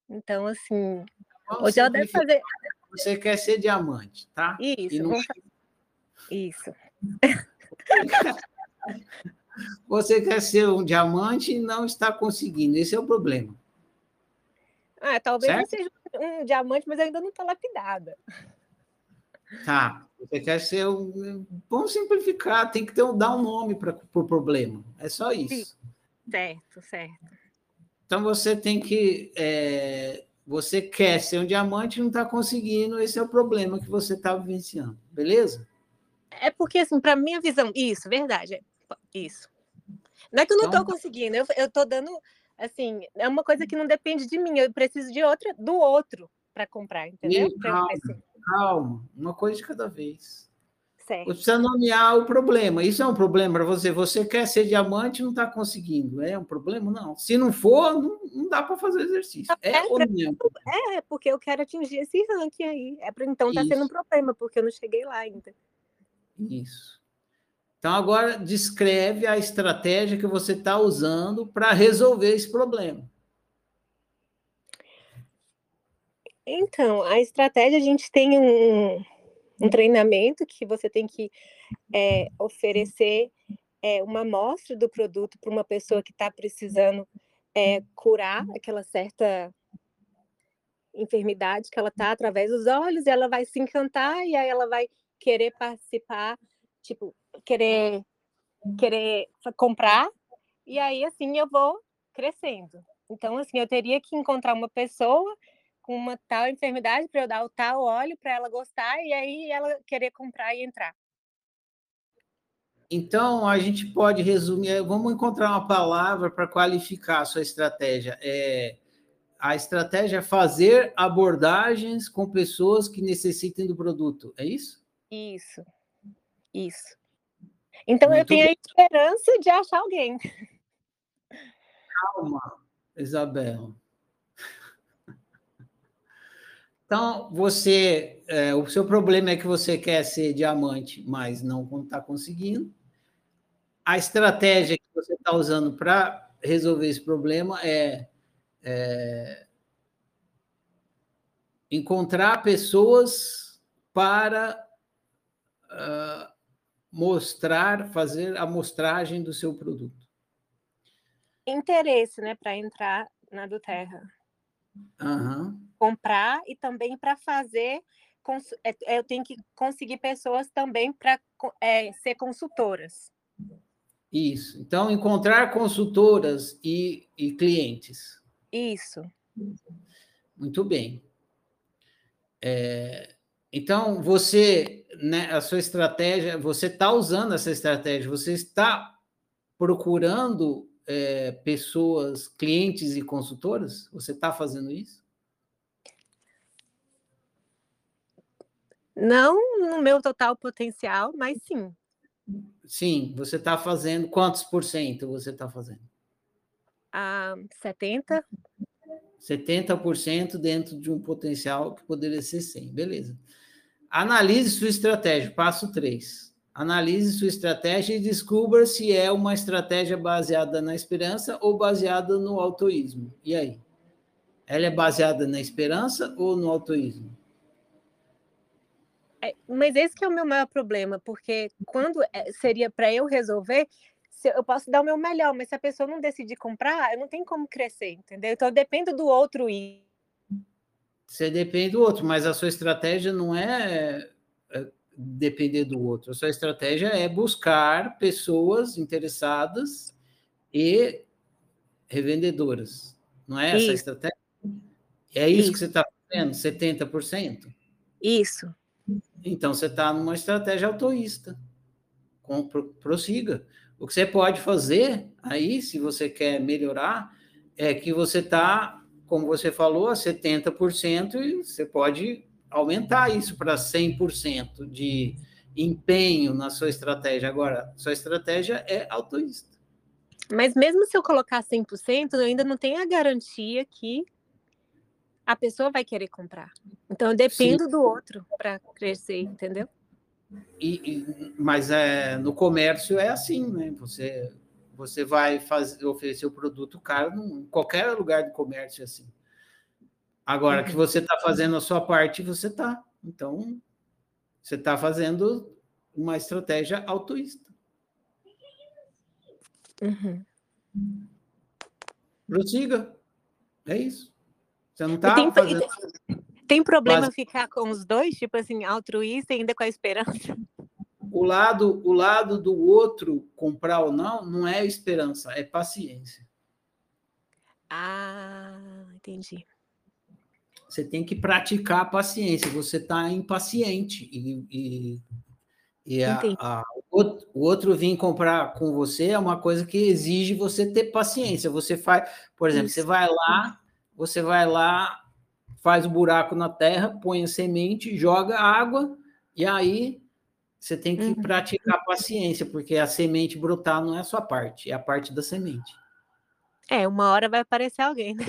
Então, assim, Vamos hoje ela deve fazer. Você quer ser diamante, tá? Isso. Não... Isso. Você quer ser um diamante e não está conseguindo. Esse é o problema. Ah, talvez certo? eu seja um diamante, mas ainda não estou lapidada. Tá. Você quer ser um. Vamos simplificar, tem que ter um, dar um nome para o pro problema. É só isso. Certo, certo. Então você tem que. É, você quer ser um diamante e não está conseguindo, esse é o problema que você está vivenciando, beleza? É porque, assim, para minha visão, isso, verdade, é, isso. Não é que eu não estou então, conseguindo, eu estou dando, assim, é uma coisa que não depende de mim, eu preciso de outra, do outro para comprar, entendeu? E, calma, calma, uma coisa de cada vez. Certo. Você precisa nomear o problema. Isso é um problema para você. Você quer ser diamante e não está conseguindo. É um problema? Não. Se não for, não, não dá para fazer exercício. É, é, pra, é, é, porque eu quero atingir esse ranking aí. É pra, então está sendo um problema, porque eu não cheguei lá ainda. Isso. Então, agora descreve a estratégia que você está usando para resolver esse problema. Então, a estratégia, a gente tem um, um treinamento que você tem que é, oferecer é, uma amostra do produto para uma pessoa que está precisando é, curar aquela certa enfermidade que ela está através dos olhos, e ela vai se encantar e aí ela vai querer participar, tipo, querer querer comprar, e aí assim eu vou crescendo. Então, assim, eu teria que encontrar uma pessoa uma tal enfermidade para eu dar o tal óleo para ela gostar e aí ela querer comprar e entrar. Então, a gente pode resumir, eh, vamos encontrar uma palavra para qualificar a sua estratégia. É, a estratégia é fazer abordagens com pessoas que necessitem do produto, é isso? Isso, isso. Então, Muito eu tenho bem. a esperança de achar alguém. Calma, Isabel. Então, você, é, o seu problema é que você quer ser diamante, mas não está conseguindo. A estratégia que você está usando para resolver esse problema é, é encontrar pessoas para uh, mostrar, fazer a mostragem do seu produto. Interesse, né, para entrar na do Terra. Uhum. Comprar e também para fazer. É, eu tenho que conseguir pessoas também para é, ser consultoras. Isso. Então, encontrar consultoras e, e clientes. Isso. Muito bem. É, então, você, né, a sua estratégia, você está usando essa estratégia, você está procurando é, pessoas, clientes e consultoras? Você está fazendo isso? Não no meu total potencial, mas sim. Sim, você está fazendo quantos por cento você está fazendo? Ah, 70. 70% dentro de um potencial que poderia ser 100, beleza. Analise sua estratégia, passo 3. Analise sua estratégia e descubra se é uma estratégia baseada na esperança ou baseada no autoísmo. E aí? Ela é baseada na esperança ou no autoísmo? É, mas esse que é o meu maior problema, porque quando é, seria para eu resolver, eu posso dar o meu melhor, mas se a pessoa não decidir comprar, eu não tenho como crescer, entendeu? Então eu dependo do outro ir. Você depende do outro, mas a sua estratégia não é, é depender do outro. A sua estratégia é buscar pessoas interessadas e revendedoras. Não é essa isso. a estratégia? É isso, isso. que você está fazendo? 70%? Isso. Então, você está numa estratégia autoísta. Prossiga. O que você pode fazer aí, se você quer melhorar, é que você está, como você falou, a 70% e você pode aumentar isso para 100% de empenho na sua estratégia. Agora, sua estratégia é autoísta. Mas mesmo se eu colocar 100%, eu ainda não tenho a garantia que a pessoa vai querer comprar. Então, eu dependo Sim. do outro para crescer, entendeu? E, e, mas é, no comércio é assim, né? Você, você vai fazer, oferecer o produto caro em qualquer lugar do comércio é assim. Agora uhum. que você está fazendo a sua parte, você está. Então, você está fazendo uma estratégia autoísta. Uhum. Prossiga. É isso. Você não está fazendo. Tem problema Mas... ficar com os dois, tipo assim, altruísta e ainda com a esperança? O lado, o lado do outro comprar ou não, não é esperança, é paciência. Ah, entendi. Você tem que praticar a paciência. Você está impaciente e, e, e a, a, o outro vir comprar com você é uma coisa que exige você ter paciência. Você faz, por exemplo, Isso. você vai lá, você vai lá, faz o um buraco na terra, põe a semente, joga água, e aí você tem que uhum. praticar paciência, porque a semente brotar não é a sua parte, é a parte da semente. É, uma hora vai aparecer alguém, né?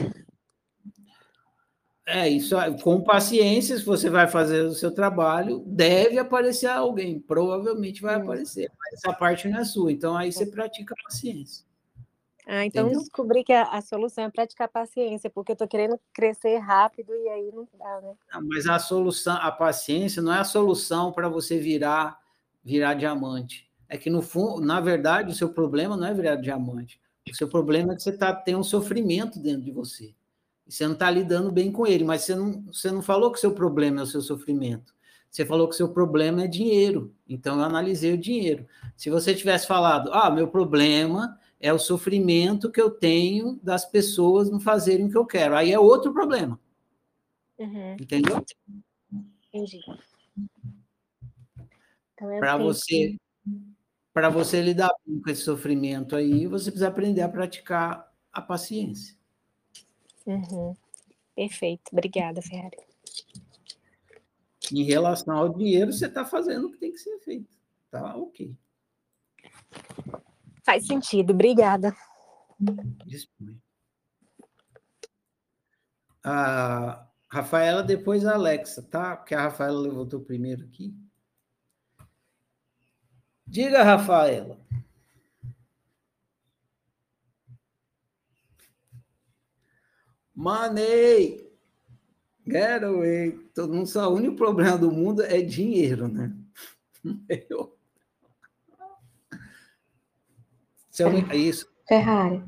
É, isso com paciência, se você vai fazer o seu trabalho, deve aparecer alguém, provavelmente vai aparecer, mas essa parte não é sua, então aí você pratica paciência. Ah, então Entendeu? descobri que a, a, solução é praticar paciência, porque eu estou querendo crescer rápido e aí não dá, né? Não, mas a solução, a paciência não é a solução para você virar virar diamante. É que no fundo, na verdade, o seu problema não é virar diamante. O seu problema é que você tá, tem um sofrimento dentro de você. E você não está lidando bem com ele, mas você não, você não falou que o seu problema é o seu sofrimento. Você falou que o seu problema é dinheiro. Então eu analisei o dinheiro. Se você tivesse falado, ah, meu problema é o sofrimento que eu tenho das pessoas não fazerem o que eu quero. Aí é outro problema. Uhum. Entendeu? Entendi. Então, para você para você lidar com esse sofrimento aí, você precisa aprender a praticar a paciência. Uhum. Perfeito. Obrigada, Ferrari. Em relação ao dinheiro, você está fazendo o que tem que ser feito. Tá ok. Faz sentido, obrigada. A Rafaela, depois a Alexa, tá? Porque a Rafaela levantou primeiro aqui. Diga, Rafaela. Money! Getaway! Todo mundo só o único problema do mundo é dinheiro, né? Eu. É isso. Ferrari.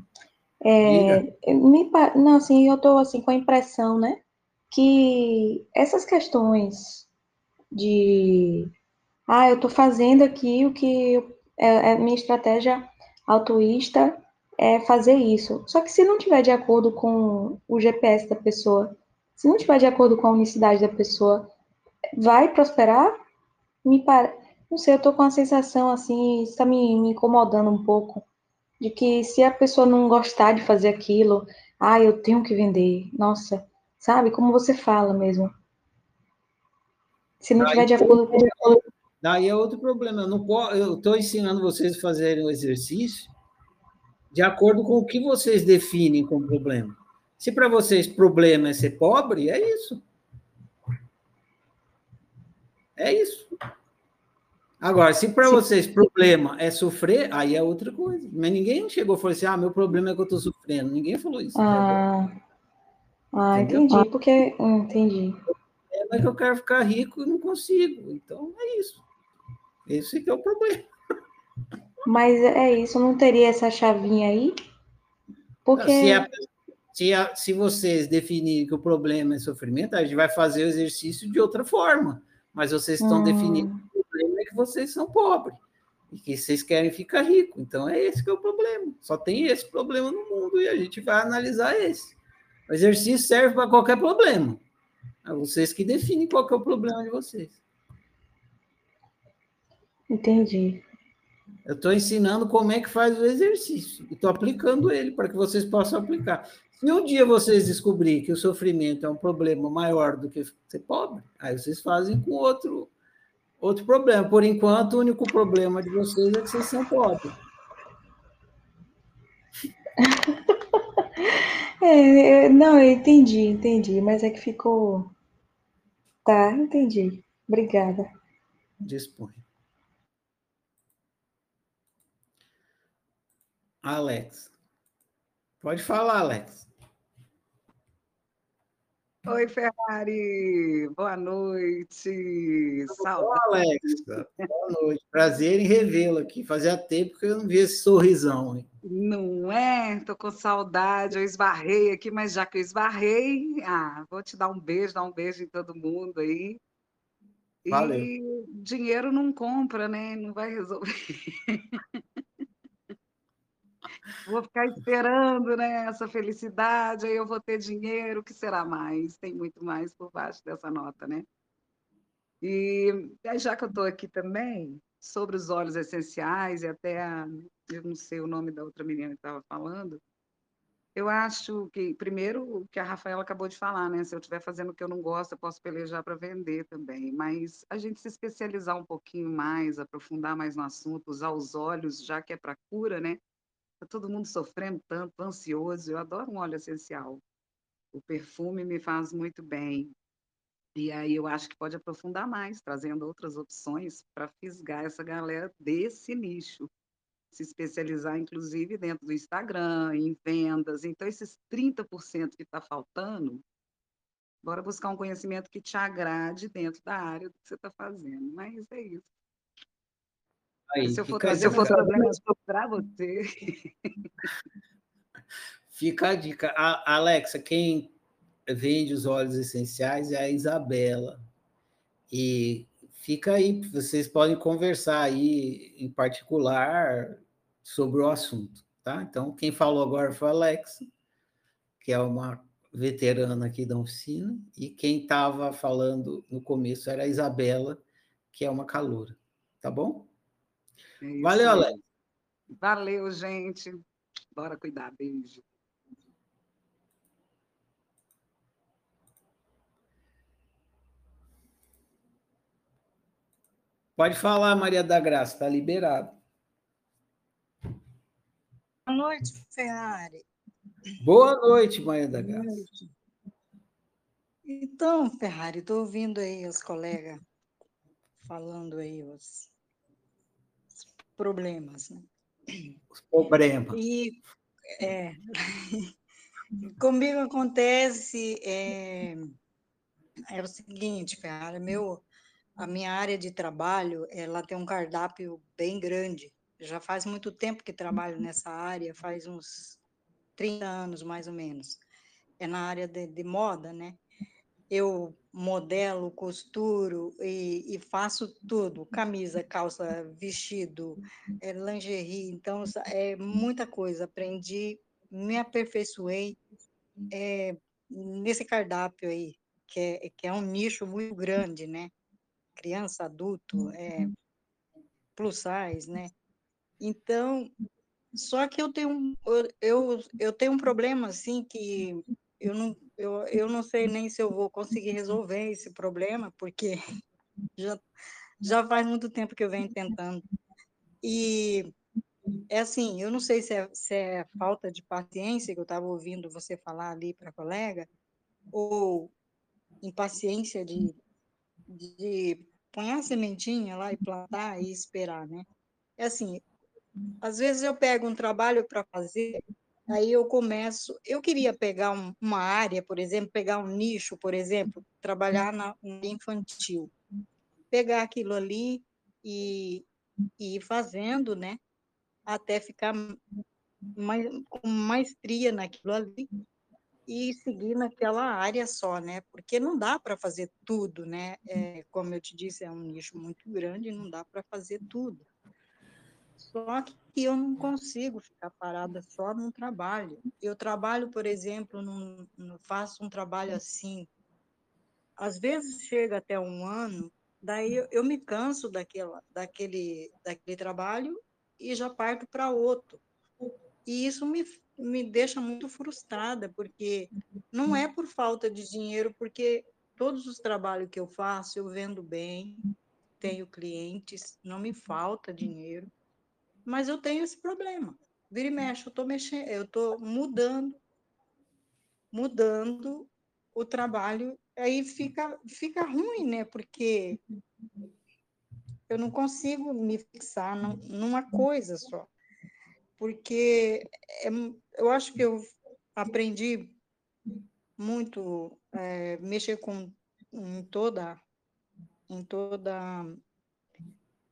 É, me, não, assim, eu estou assim, com a impressão, né, que essas questões de, ah, eu estou fazendo aqui o que é, é minha estratégia altruísta é fazer isso. Só que se não tiver de acordo com o GPS da pessoa, se não tiver de acordo com a unicidade da pessoa, vai prosperar? Me para, não sei, eu estou com a sensação assim, está me, me incomodando um pouco de que se a pessoa não gostar de fazer aquilo, ah, eu tenho que vender. Nossa, sabe? Como você fala mesmo. Se não tiver de acordo com. Daí é outro problema. Eu não posso, eu estou ensinando vocês a fazerem o exercício de acordo com o que vocês definem como problema. Se para vocês problema é ser pobre, é isso. É isso. Agora, se para vocês problema é sofrer, aí é outra coisa. Mas ninguém chegou e falou assim: ah, meu problema é que eu estou sofrendo. Ninguém falou isso. Ah, ah entendi, porque. Hum, entendi. É que eu quero ficar rico e não consigo. Então é isso. Esse que é o problema. Mas é isso, não teria essa chavinha aí? Porque. Se, a, se, a, se vocês definirem que o problema é sofrimento, a gente vai fazer o exercício de outra forma. Mas vocês estão hum. definindo é que vocês são pobres e que vocês querem ficar rico. Então é esse que é o problema. Só tem esse problema no mundo e a gente vai analisar esse. O exercício serve para qualquer problema. É vocês que definem qual que é o problema de vocês. Entendi. Eu estou ensinando como é que faz o exercício e estou aplicando ele para que vocês possam aplicar. Se um dia vocês descobrirem que o sofrimento é um problema maior do que ser pobre, aí vocês fazem com outro, outro problema. Por enquanto, o único problema de vocês é que vocês são pobres. É, não, eu entendi, entendi, mas é que ficou. Tá, entendi. Obrigada. Dispõe. Alex. Pode falar, Alex. Oi, Ferrari. Boa noite. Saudade. Alex. Boa noite. Prazer em revê-lo aqui. Fazia tempo que eu não vi esse sorrisão. Hein? Não é? Tô com saudade. Eu esbarrei aqui, mas já que eu esbarrei, ah, vou te dar um beijo, dar um beijo em todo mundo aí. Valeu. E dinheiro não compra, né? Não vai resolver. vou ficar esperando né, essa felicidade, aí eu vou ter dinheiro, o que será mais? Tem muito mais por baixo dessa nota, né? E já que eu estou aqui também, sobre os óleos essenciais, e até, a, eu não sei o nome da outra menina que estava falando, eu acho que, primeiro, o que a Rafaela acabou de falar, né? Se eu estiver fazendo o que eu não gosto, eu posso pelejar para vender também. Mas a gente se especializar um pouquinho mais, aprofundar mais no assunto, usar os olhos, já que é para cura, né? Tá todo mundo sofrendo tanto, ansioso. Eu adoro um óleo essencial. O perfume me faz muito bem. E aí eu acho que pode aprofundar mais, trazendo outras opções para fisgar essa galera desse nicho se especializar, inclusive, dentro do Instagram, em vendas. Então, esses 30% que está faltando, bora buscar um conhecimento que te agrade dentro da área que você está fazendo. Mas é isso. Aí, se eu for trazer problemas para você. Fica a dica. A Alexa, quem vende os óleos essenciais é a Isabela. E fica aí, vocês podem conversar aí em particular sobre o assunto, tá? Então, quem falou agora foi a Alexa, que é uma veterana aqui da oficina, e quem estava falando no começo era a Isabela, que é uma caloura, tá bom? É Valeu, Alex. Valeu, gente. Bora cuidar. Beijo. Pode falar, Maria da Graça, está liberado. Boa noite, Ferrari. Boa noite, Maria da Graça. Então, Ferrari, estou ouvindo aí os colegas falando aí os problemas. Né? Os problemas. E é, comigo acontece é, é o seguinte, Ferrari, meu a minha área de trabalho, ela tem um cardápio bem grande. Já faz muito tempo que trabalho nessa área, faz uns 30 anos mais ou menos. É na área de, de moda, né? Eu modelo, costuro e, e, faço tudo: camisa, calça, vestido, é, lingerie. Então, é muita coisa. Aprendi, me aperfeiçoei é, nesse cardápio aí, que é, que é um nicho muito grande, né? criança, adulto, é, plus size, né? Então, só que eu tenho, eu, eu tenho um problema, assim, que eu não, eu, eu não sei nem se eu vou conseguir resolver esse problema, porque já, já faz muito tempo que eu venho tentando. E é assim, eu não sei se é, se é falta de paciência, que eu estava ouvindo você falar ali para a colega, ou impaciência de de pôr a sementinha lá e plantar e esperar, né? É assim, às vezes eu pego um trabalho para fazer, aí eu começo, eu queria pegar um, uma área, por exemplo, pegar um nicho, por exemplo, trabalhar na infantil, pegar aquilo ali e, e ir fazendo, né? Até ficar mais, com maestria naquilo ali e seguir naquela área só, né? Porque não dá para fazer tudo, né? É, como eu te disse, é um nicho muito grande, não dá para fazer tudo. Só que eu não consigo ficar parada só num trabalho. Eu trabalho, por exemplo, num, faço um trabalho assim, às vezes chega até um ano, daí eu, eu me canso daquela, daquele, daquele trabalho e já parto para outro. E isso me, me deixa muito frustrada, porque não é por falta de dinheiro, porque todos os trabalhos que eu faço, eu vendo bem, tenho clientes, não me falta dinheiro, mas eu tenho esse problema. Vira e mexe, eu estou mexendo, eu estou mudando, mudando o trabalho, aí fica, fica ruim, né? Porque eu não consigo me fixar numa coisa só. Porque é, eu acho que eu aprendi muito é, mexer com em toda em toda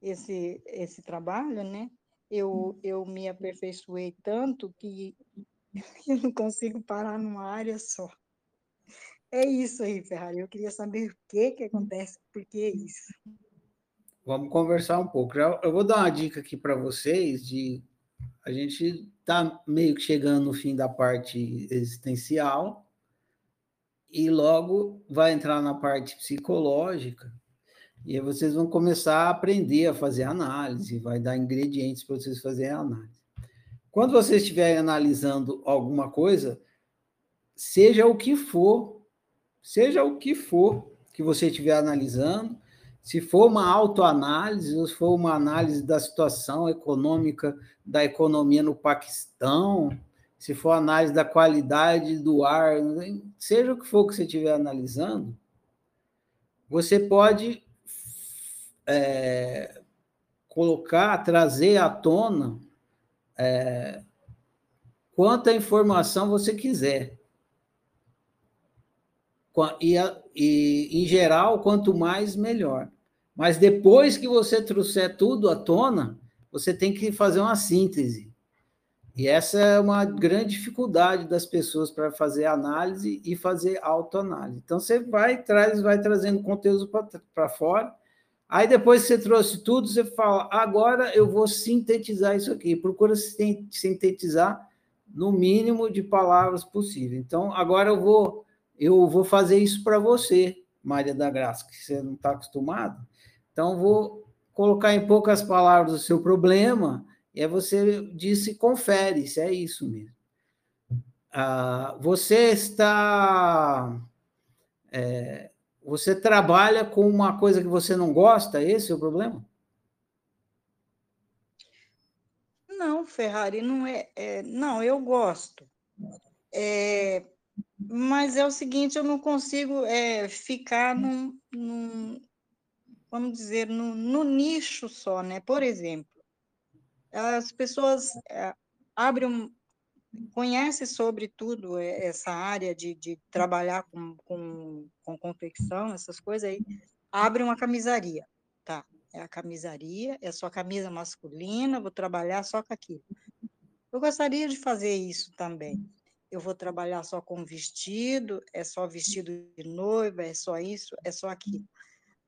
esse esse trabalho, né? Eu eu me aperfeiçoei tanto que eu não consigo parar numa área só. É isso aí, Ferrari. Eu queria saber o que que acontece, por que isso. Vamos conversar um pouco. Eu vou dar uma dica aqui para vocês de a gente está meio que chegando no fim da parte existencial e logo vai entrar na parte psicológica e aí vocês vão começar a aprender a fazer análise, vai dar ingredientes para vocês fazerem análise. Quando vocês estiverem analisando alguma coisa, seja o que for, seja o que for que você estiver analisando, se for uma autoanálise, ou se for uma análise da situação econômica da economia no Paquistão, se for análise da qualidade do ar, seja o que for que você estiver analisando, você pode é, colocar, trazer à tona é, quanta informação você quiser. E, e, em geral, quanto mais, melhor. Mas depois que você trouxer tudo à tona, você tem que fazer uma síntese. E essa é uma grande dificuldade das pessoas para fazer análise e fazer autoanálise. Então, você vai, traz, vai trazendo conteúdo para fora, aí depois que você trouxe tudo, você fala, agora eu vou sintetizar isso aqui. Procura sintetizar no mínimo de palavras possível. Então, agora eu vou eu vou fazer isso para você, Maria da Graça, que você não está acostumado. Então, vou colocar em poucas palavras o seu problema, e aí você disse, confere se é isso mesmo. Ah, você está. É, você trabalha com uma coisa que você não gosta, esse é o problema? Não, Ferrari, não é. é não, eu gosto. É, mas é o seguinte, eu não consigo é, ficar num, num, vamos dizer, no, no, nicho só, né? Por exemplo, as pessoas é, abrem um, conhecem sobre tudo é, essa área de, de trabalhar com, com, com confecção, essas coisas aí, abre uma camisaria, tá? É a camisaria, é só camisa masculina, vou trabalhar só com aquilo. Eu gostaria de fazer isso também eu vou trabalhar só com vestido, é só vestido de noiva, é só isso, é só aquilo.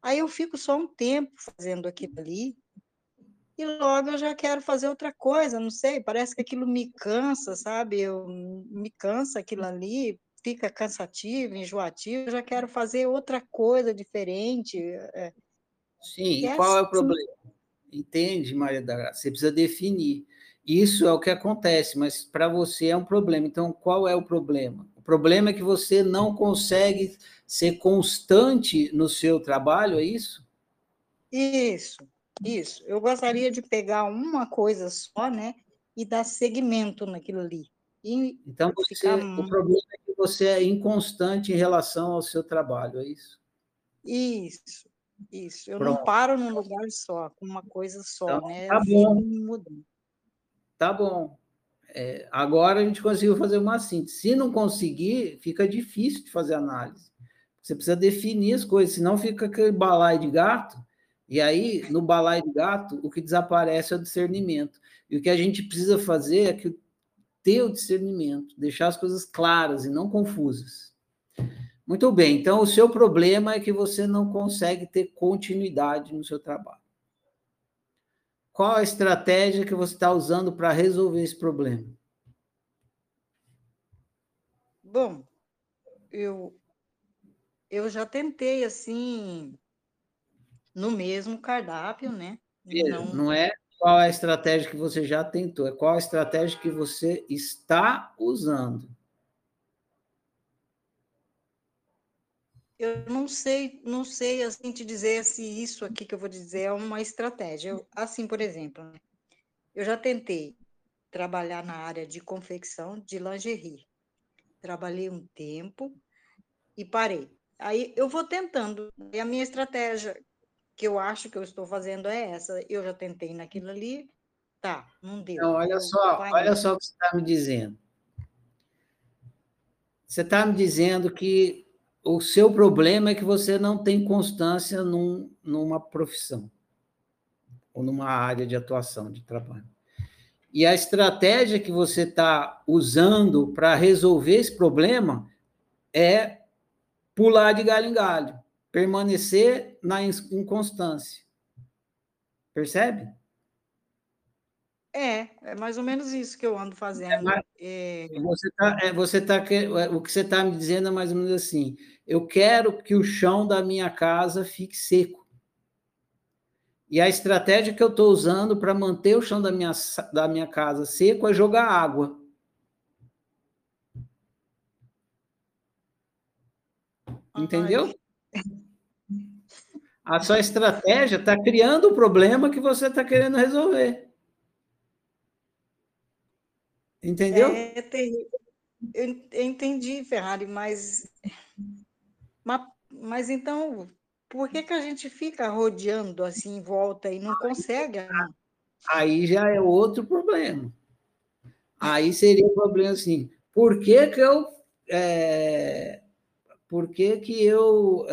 Aí eu fico só um tempo fazendo aquilo ali, e logo eu já quero fazer outra coisa, não sei, parece que aquilo me cansa, sabe? Eu, me cansa aquilo ali, fica cansativo, enjoativo, eu já quero fazer outra coisa diferente. É. Sim, e qual é o problema? Entende, Maria da Graça? Você precisa definir. Isso é o que acontece, mas para você é um problema. Então, qual é o problema? O problema é que você não consegue ser constante no seu trabalho, é isso? Isso, isso. Eu gostaria de pegar uma coisa só, né, e dar segmento naquilo ali. E então, você, ficar... o problema é que você é inconstante em relação ao seu trabalho, é isso? Isso, isso. Eu Pronto. não paro num lugar só, com uma coisa só, então, né? Tá bom. Mudando tá bom. É, agora a gente conseguiu fazer uma síntese. Se não conseguir, fica difícil de fazer análise. Você precisa definir as coisas, senão fica aquele balaio de gato. E aí, no balaio de gato, o que desaparece é o discernimento. E o que a gente precisa fazer é que ter o discernimento, deixar as coisas claras e não confusas. Muito bem, então o seu problema é que você não consegue ter continuidade no seu trabalho. Qual a estratégia que você está usando para resolver esse problema? Bom, eu, eu já tentei assim no mesmo cardápio, né? Não, não é qual a estratégia que você já tentou, é qual a estratégia que você está usando. Eu não sei, não sei assim te dizer se isso aqui que eu vou dizer é uma estratégia. Eu, assim, por exemplo, né? eu já tentei trabalhar na área de confecção de lingerie. Trabalhei um tempo e parei. Aí eu vou tentando. E a minha estratégia que eu acho que eu estou fazendo é essa. Eu já tentei naquilo ali, tá, não deu. Não, olha só, olha só o que você está me dizendo. Você está me dizendo que o seu problema é que você não tem constância num, numa profissão ou numa área de atuação, de trabalho. E a estratégia que você está usando para resolver esse problema é pular de galho em galho, permanecer na inconstância. Percebe? É, é mais ou menos isso que eu ando fazendo. É, é... Você tá, é, você tá, é, o que você está me dizendo é mais ou menos assim: eu quero que o chão da minha casa fique seco. E a estratégia que eu estou usando para manter o chão da minha, da minha casa seco é jogar água. Entendeu? A sua estratégia está criando o problema que você está querendo resolver. Entendeu? É, eu entendi, Ferrari, mas, mas, mas então, por que, que a gente fica rodeando assim em volta e não consegue? Aí já é outro problema. Aí seria o problema assim, por que que eu... É, por que que eu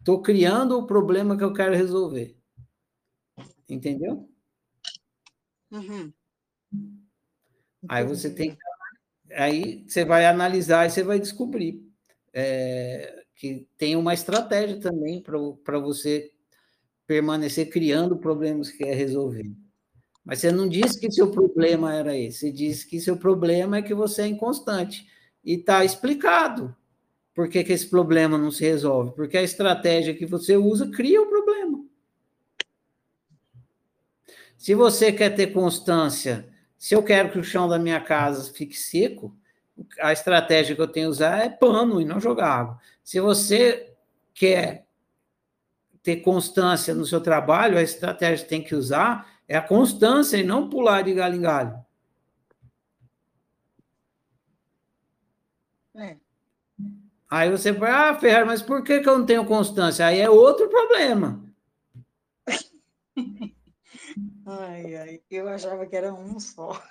estou é, criando o problema que eu quero resolver? Entendeu? Uhum. Aí você tem aí você vai analisar e você vai descobrir é, que tem uma estratégia também para você permanecer criando problemas que quer resolver. Mas você não disse que seu problema era esse, você disse que seu problema é que você é inconstante. E está explicado por que, que esse problema não se resolve. Porque a estratégia que você usa cria o problema. Se você quer ter constância se eu quero que o chão da minha casa fique seco, a estratégia que eu tenho que usar é pano e não jogar água. Se você quer ter constância no seu trabalho, a estratégia que tem que usar é a constância e não pular de galho em galho. É. Aí você vai, ah, Ferreira, mas por que, que eu não tenho constância? Aí é outro problema. Ai, ai, eu achava que era um só.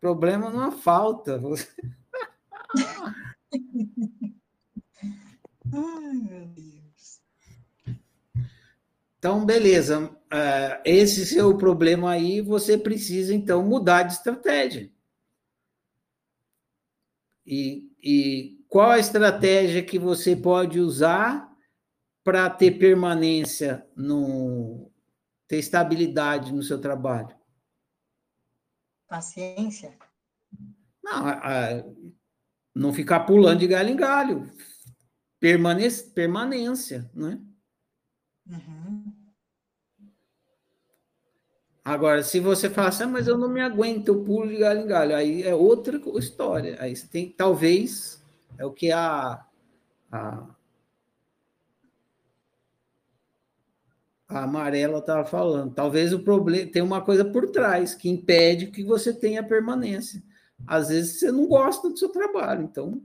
problema não falta. Ai, meu Deus. Então, beleza. Uh, esse seu problema aí, você precisa, então, mudar de estratégia. E, e qual a estratégia que você pode usar para ter permanência no, ter estabilidade no seu trabalho? Paciência. Não, a, a, não ficar pulando de galho em galho. Permanência, permanência, né? Uhum. Agora, se você fala assim, ah, mas eu não me aguento, eu pulo de galho em galho, aí é outra história. Aí você tem, talvez, é o que a, a a amarela estava falando. Talvez o problema tem uma coisa por trás que impede que você tenha permanência. Às vezes você não gosta do seu trabalho, então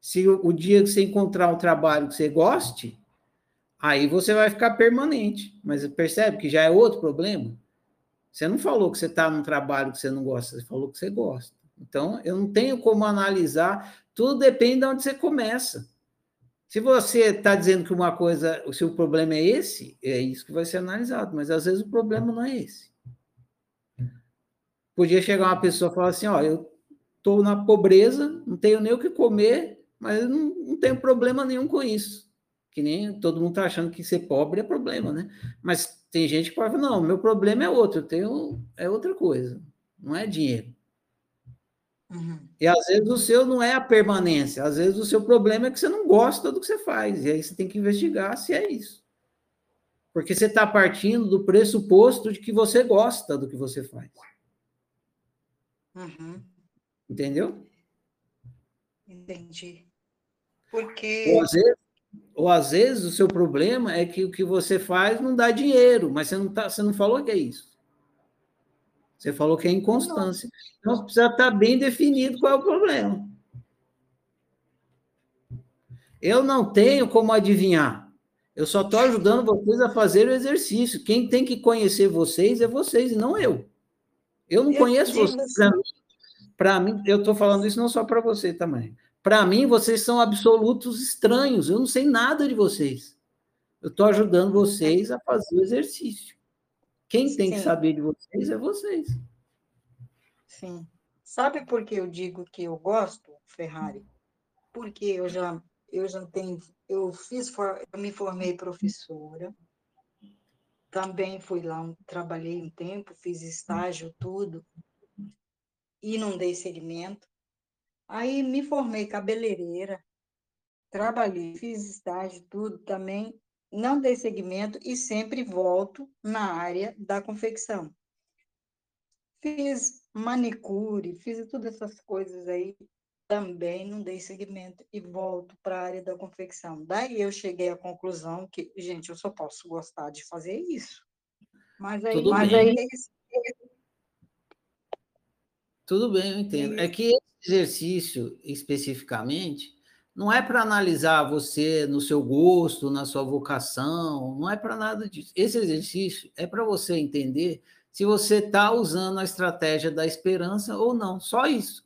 se o, o dia que você encontrar um trabalho que você goste, aí você vai ficar permanente. Mas percebe que já é outro problema. Você não falou que você está num trabalho que você não gosta, você falou que você gosta. Então eu não tenho como analisar. Tudo depende de onde você começa. Se você está dizendo que uma coisa, o seu problema é esse, é isso que vai ser analisado, mas às vezes o problema não é esse. Podia chegar uma pessoa e falar assim: ó, eu estou na pobreza, não tenho nem o que comer, mas não, não tenho problema nenhum com isso. Que nem todo mundo está achando que ser pobre é problema, né? Mas tem gente que fala: não, meu problema é outro, eu tenho é outra coisa, não é dinheiro. Uhum. E às vezes o seu não é a permanência, às vezes o seu problema é que você não gosta do que você faz, e aí você tem que investigar se é isso. Porque você está partindo do pressuposto de que você gosta do que você faz. Uhum, Entendeu? entendi. Porque. Ou às, vezes, ou às vezes o seu problema é que o que você faz não dá dinheiro, mas você não, tá, você não falou que é isso. Você falou que é inconstância. Então precisa estar bem definido qual é o problema. Eu não tenho como adivinhar. Eu só estou ajudando vocês a fazer o exercício. Quem tem que conhecer vocês é vocês, e não eu. Eu não Eu conheço vocês. assim- Para mim, eu estou falando isso não só para você também. Para mim, vocês são absolutos estranhos. Eu não sei nada de vocês. Eu estou ajudando vocês a fazer o exercício. Quem tem que saber de vocês é vocês. Sim. Sabe por que eu digo que eu gosto, Ferrari? Porque eu já, eu já tenho, eu fiz, eu me formei professora, também fui lá, um- trabalhei um tempo, fiz estágio, tudo, e não dei seguimento. Aí me formei cabeleireira, trabalhei, fiz estágio, tudo também, não dei seguimento e sempre volto na área da confecção. Fiz manicure, fiz todas essas coisas aí, também não dei seguimento e volto para a área da confecção. Daí eu cheguei à conclusão que, gente, eu só posso gostar de fazer isso. Mas aí, Tudo mas bem. aí esse- Tudo bem, eu entendo. É que esse exercício, especificamente, não é para analisar você no seu gosto, na sua vocação, não é para nada disso. Esse exercício é para você entender se você está usando a estratégia da esperança ou não. Só isso.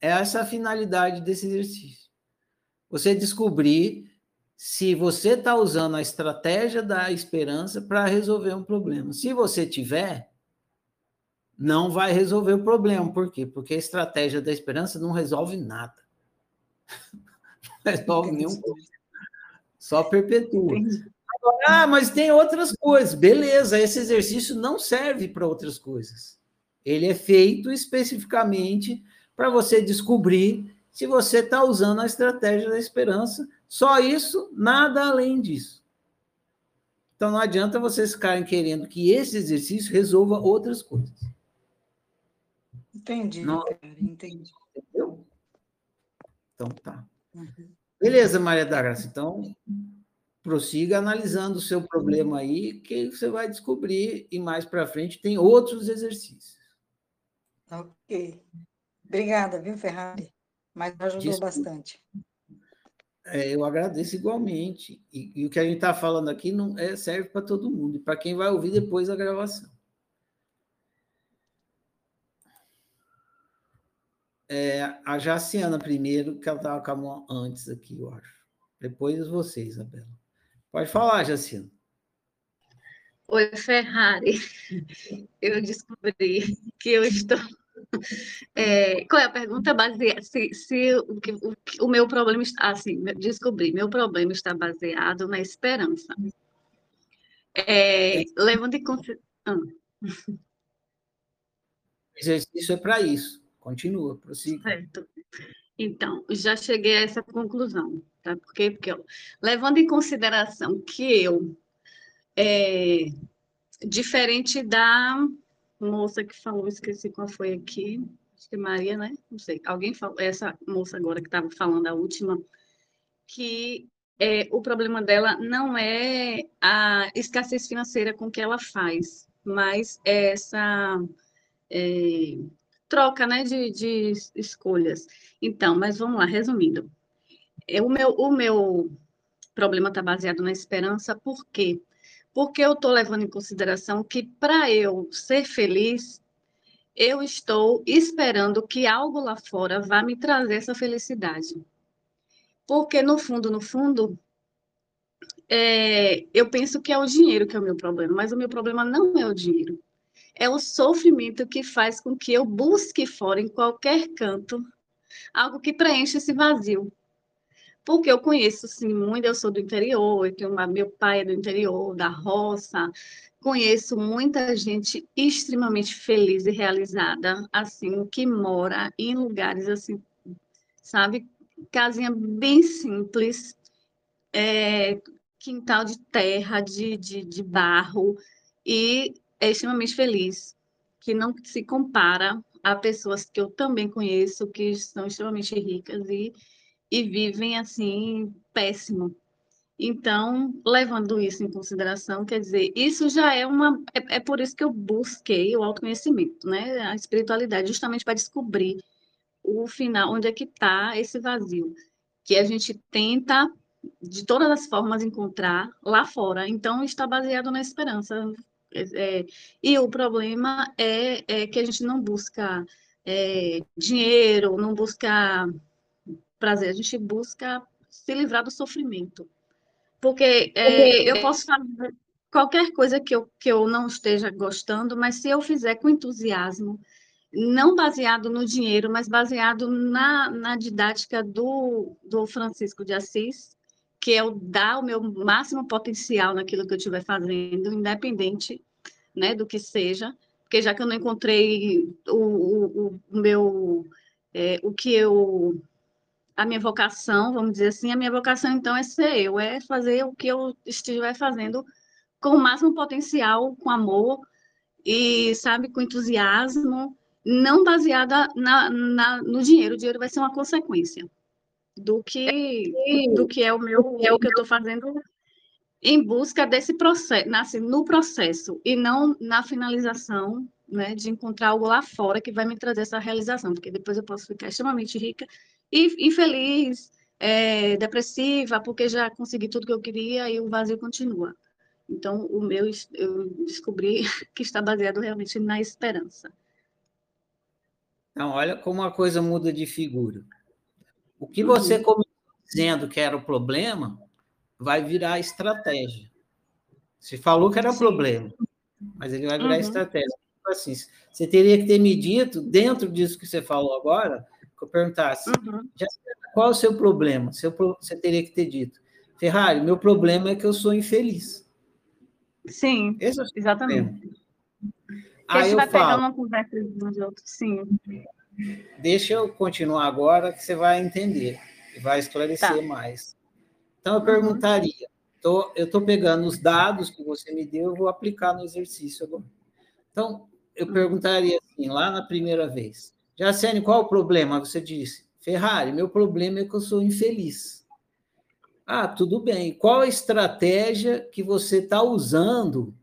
É essa a finalidade desse exercício. Você descobrir se você está usando a estratégia da esperança para resolver um problema. Se você tiver, não vai resolver o problema. Por quê? Porque a estratégia da esperança não resolve nada. Não resolve nenhum problema. Só perpetua. Agora, ah, mas tem outras coisas. Beleza, esse exercício não serve para outras coisas. Ele é feito especificamente para você descobrir se você está usando a estratégia da esperança. Só isso, nada além disso. Então não adianta vocês ficarem querendo que esse exercício resolva outras coisas. Entendi, Não. entendi. Entendeu? Então tá. Uhum. Beleza, Maria da Graça. Então, prossiga analisando o seu problema aí, que você vai descobrir, e mais para frente tem outros exercícios. Ok. Obrigada, viu, Ferrari? Mas ajudou Desculpa. bastante. É, eu agradeço igualmente. E, e o que a gente está falando aqui não é, serve para todo mundo, e para quem vai ouvir depois a gravação. É, a Jaciana primeiro, que ela estava com a mão antes aqui, eu acho. Depois você, Isabela. Pode falar, Jaciana. Oi, Ferrari. Eu descobri que eu estou. É, qual é a pergunta baseada? Se, se o, o, o meu problema está. Assim, descobri, meu problema está baseado na esperança. É, levando em consideração. O exercício é para isso. Continua, prossiga. Certo. Então, já cheguei a essa conclusão, tá? Por quê? Porque, levando em consideração que eu, é, diferente da moça que falou, esqueci qual foi aqui, acho que é Maria, né? Não sei, alguém falou, essa moça agora que estava falando, a última, que é, o problema dela não é a escassez financeira com que ela faz, mas é essa é, troca, né, de, de escolhas. Então, mas vamos lá, resumindo. É, o meu, o meu problema está baseado na esperança, por quê? Porque eu estou levando em consideração que para eu ser feliz, eu estou esperando que algo lá fora vá me trazer essa felicidade. Porque no fundo, no fundo, é, eu penso que é o dinheiro que é o meu problema, mas o meu problema não é o dinheiro. É o sofrimento que faz com que eu busque fora, em qualquer canto, algo que preencha esse vazio. Porque eu conheço, sim, muito, eu sou do interior, eu tenho uma, meu pai é do interior, da roça, conheço muita gente extremamente feliz e realizada, assim, que mora em lugares, assim, sabe, casinha bem simples, é, quintal de terra, de, de, de barro, e é extremamente feliz, que não se compara a pessoas que eu também conheço, que são extremamente ricas e, e vivem assim, péssimo. Então, levando isso em consideração, quer dizer, isso já é uma. É, é por isso que eu busquei o autoconhecimento, né? A espiritualidade, justamente para descobrir o final, onde é que está esse vazio, que a gente tenta, de todas as formas, encontrar lá fora. Então, está baseado na esperança. É, e o problema é, é, que a gente não busca é, dinheiro, não busca prazer, a gente busca se livrar do sofrimento. Porque é, eu posso fazer qualquer coisa que eu, que eu não esteja gostando, mas se eu fizer com entusiasmo, não baseado no dinheiro, mas baseado na, na didática do, do Francisco de Assis, que é o dar o meu máximo potencial naquilo que eu estiver fazendo, independente né, do que seja, porque já que eu não encontrei o, o, o meu, é, o que eu a minha vocação, vamos dizer assim, a minha vocação então é ser eu, é fazer o que eu estiver fazendo com o máximo potencial, com amor e, sabe, com entusiasmo, não baseada na, na, no dinheiro. O dinheiro vai ser uma consequência do que, do que é o meu, é o que eu estou fazendo em busca desse processo, nasce no processo e não na finalização, né, de encontrar algo lá fora que vai me trazer essa realização, porque depois eu posso ficar extremamente rica e infeliz, é, depressiva, porque já consegui tudo que eu queria e o vazio continua. Então, o meu, eu descobri que está baseado realmente na esperança. Então, olha como a coisa muda de figura. O que você uhum. começou dizendo que era o problema, vai virar estratégia. Você falou que era o problema, mas ele vai virar uhum. estratégia. Tipo assim, você teria que ter me dito, dentro disso que você falou agora, que eu perguntasse, uhum. qual é o seu problema? Seu, você teria que ter dito, Ferrari, meu problema é que eu sou infeliz. Sim, é exatamente. Aí eu vai falo, pegando uma conversa uns outros, sim. Deixa eu continuar agora, que você vai entender e vai esclarecer tá. mais. Então, eu perguntaria, tô, eu estou pegando os dados que você me deu, eu vou aplicar no exercício agora. Então, eu perguntaria assim, lá na primeira vez, Jacene, qual o problema? Você disse, Ferrari, meu problema é que eu sou infeliz. Ah, tudo bem. Qual a estratégia que você está usando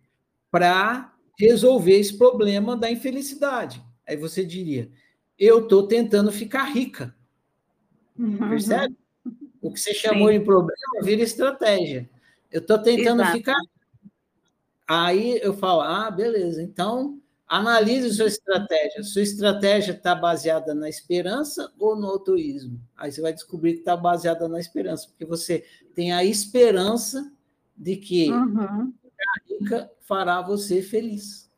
para resolver esse problema da infelicidade? Aí você diria, eu estou tentando ficar rica. Uhum. Percebe? O que você chamou Sim. de problema vira estratégia. Eu estou tentando Exato. ficar. Aí eu falo, ah, beleza, então Analise sua estratégia. Sua estratégia está baseada na esperança ou no autoísmo? Aí você vai descobrir que está baseada na esperança, porque você tem a esperança de que uhum. a rica fará você feliz.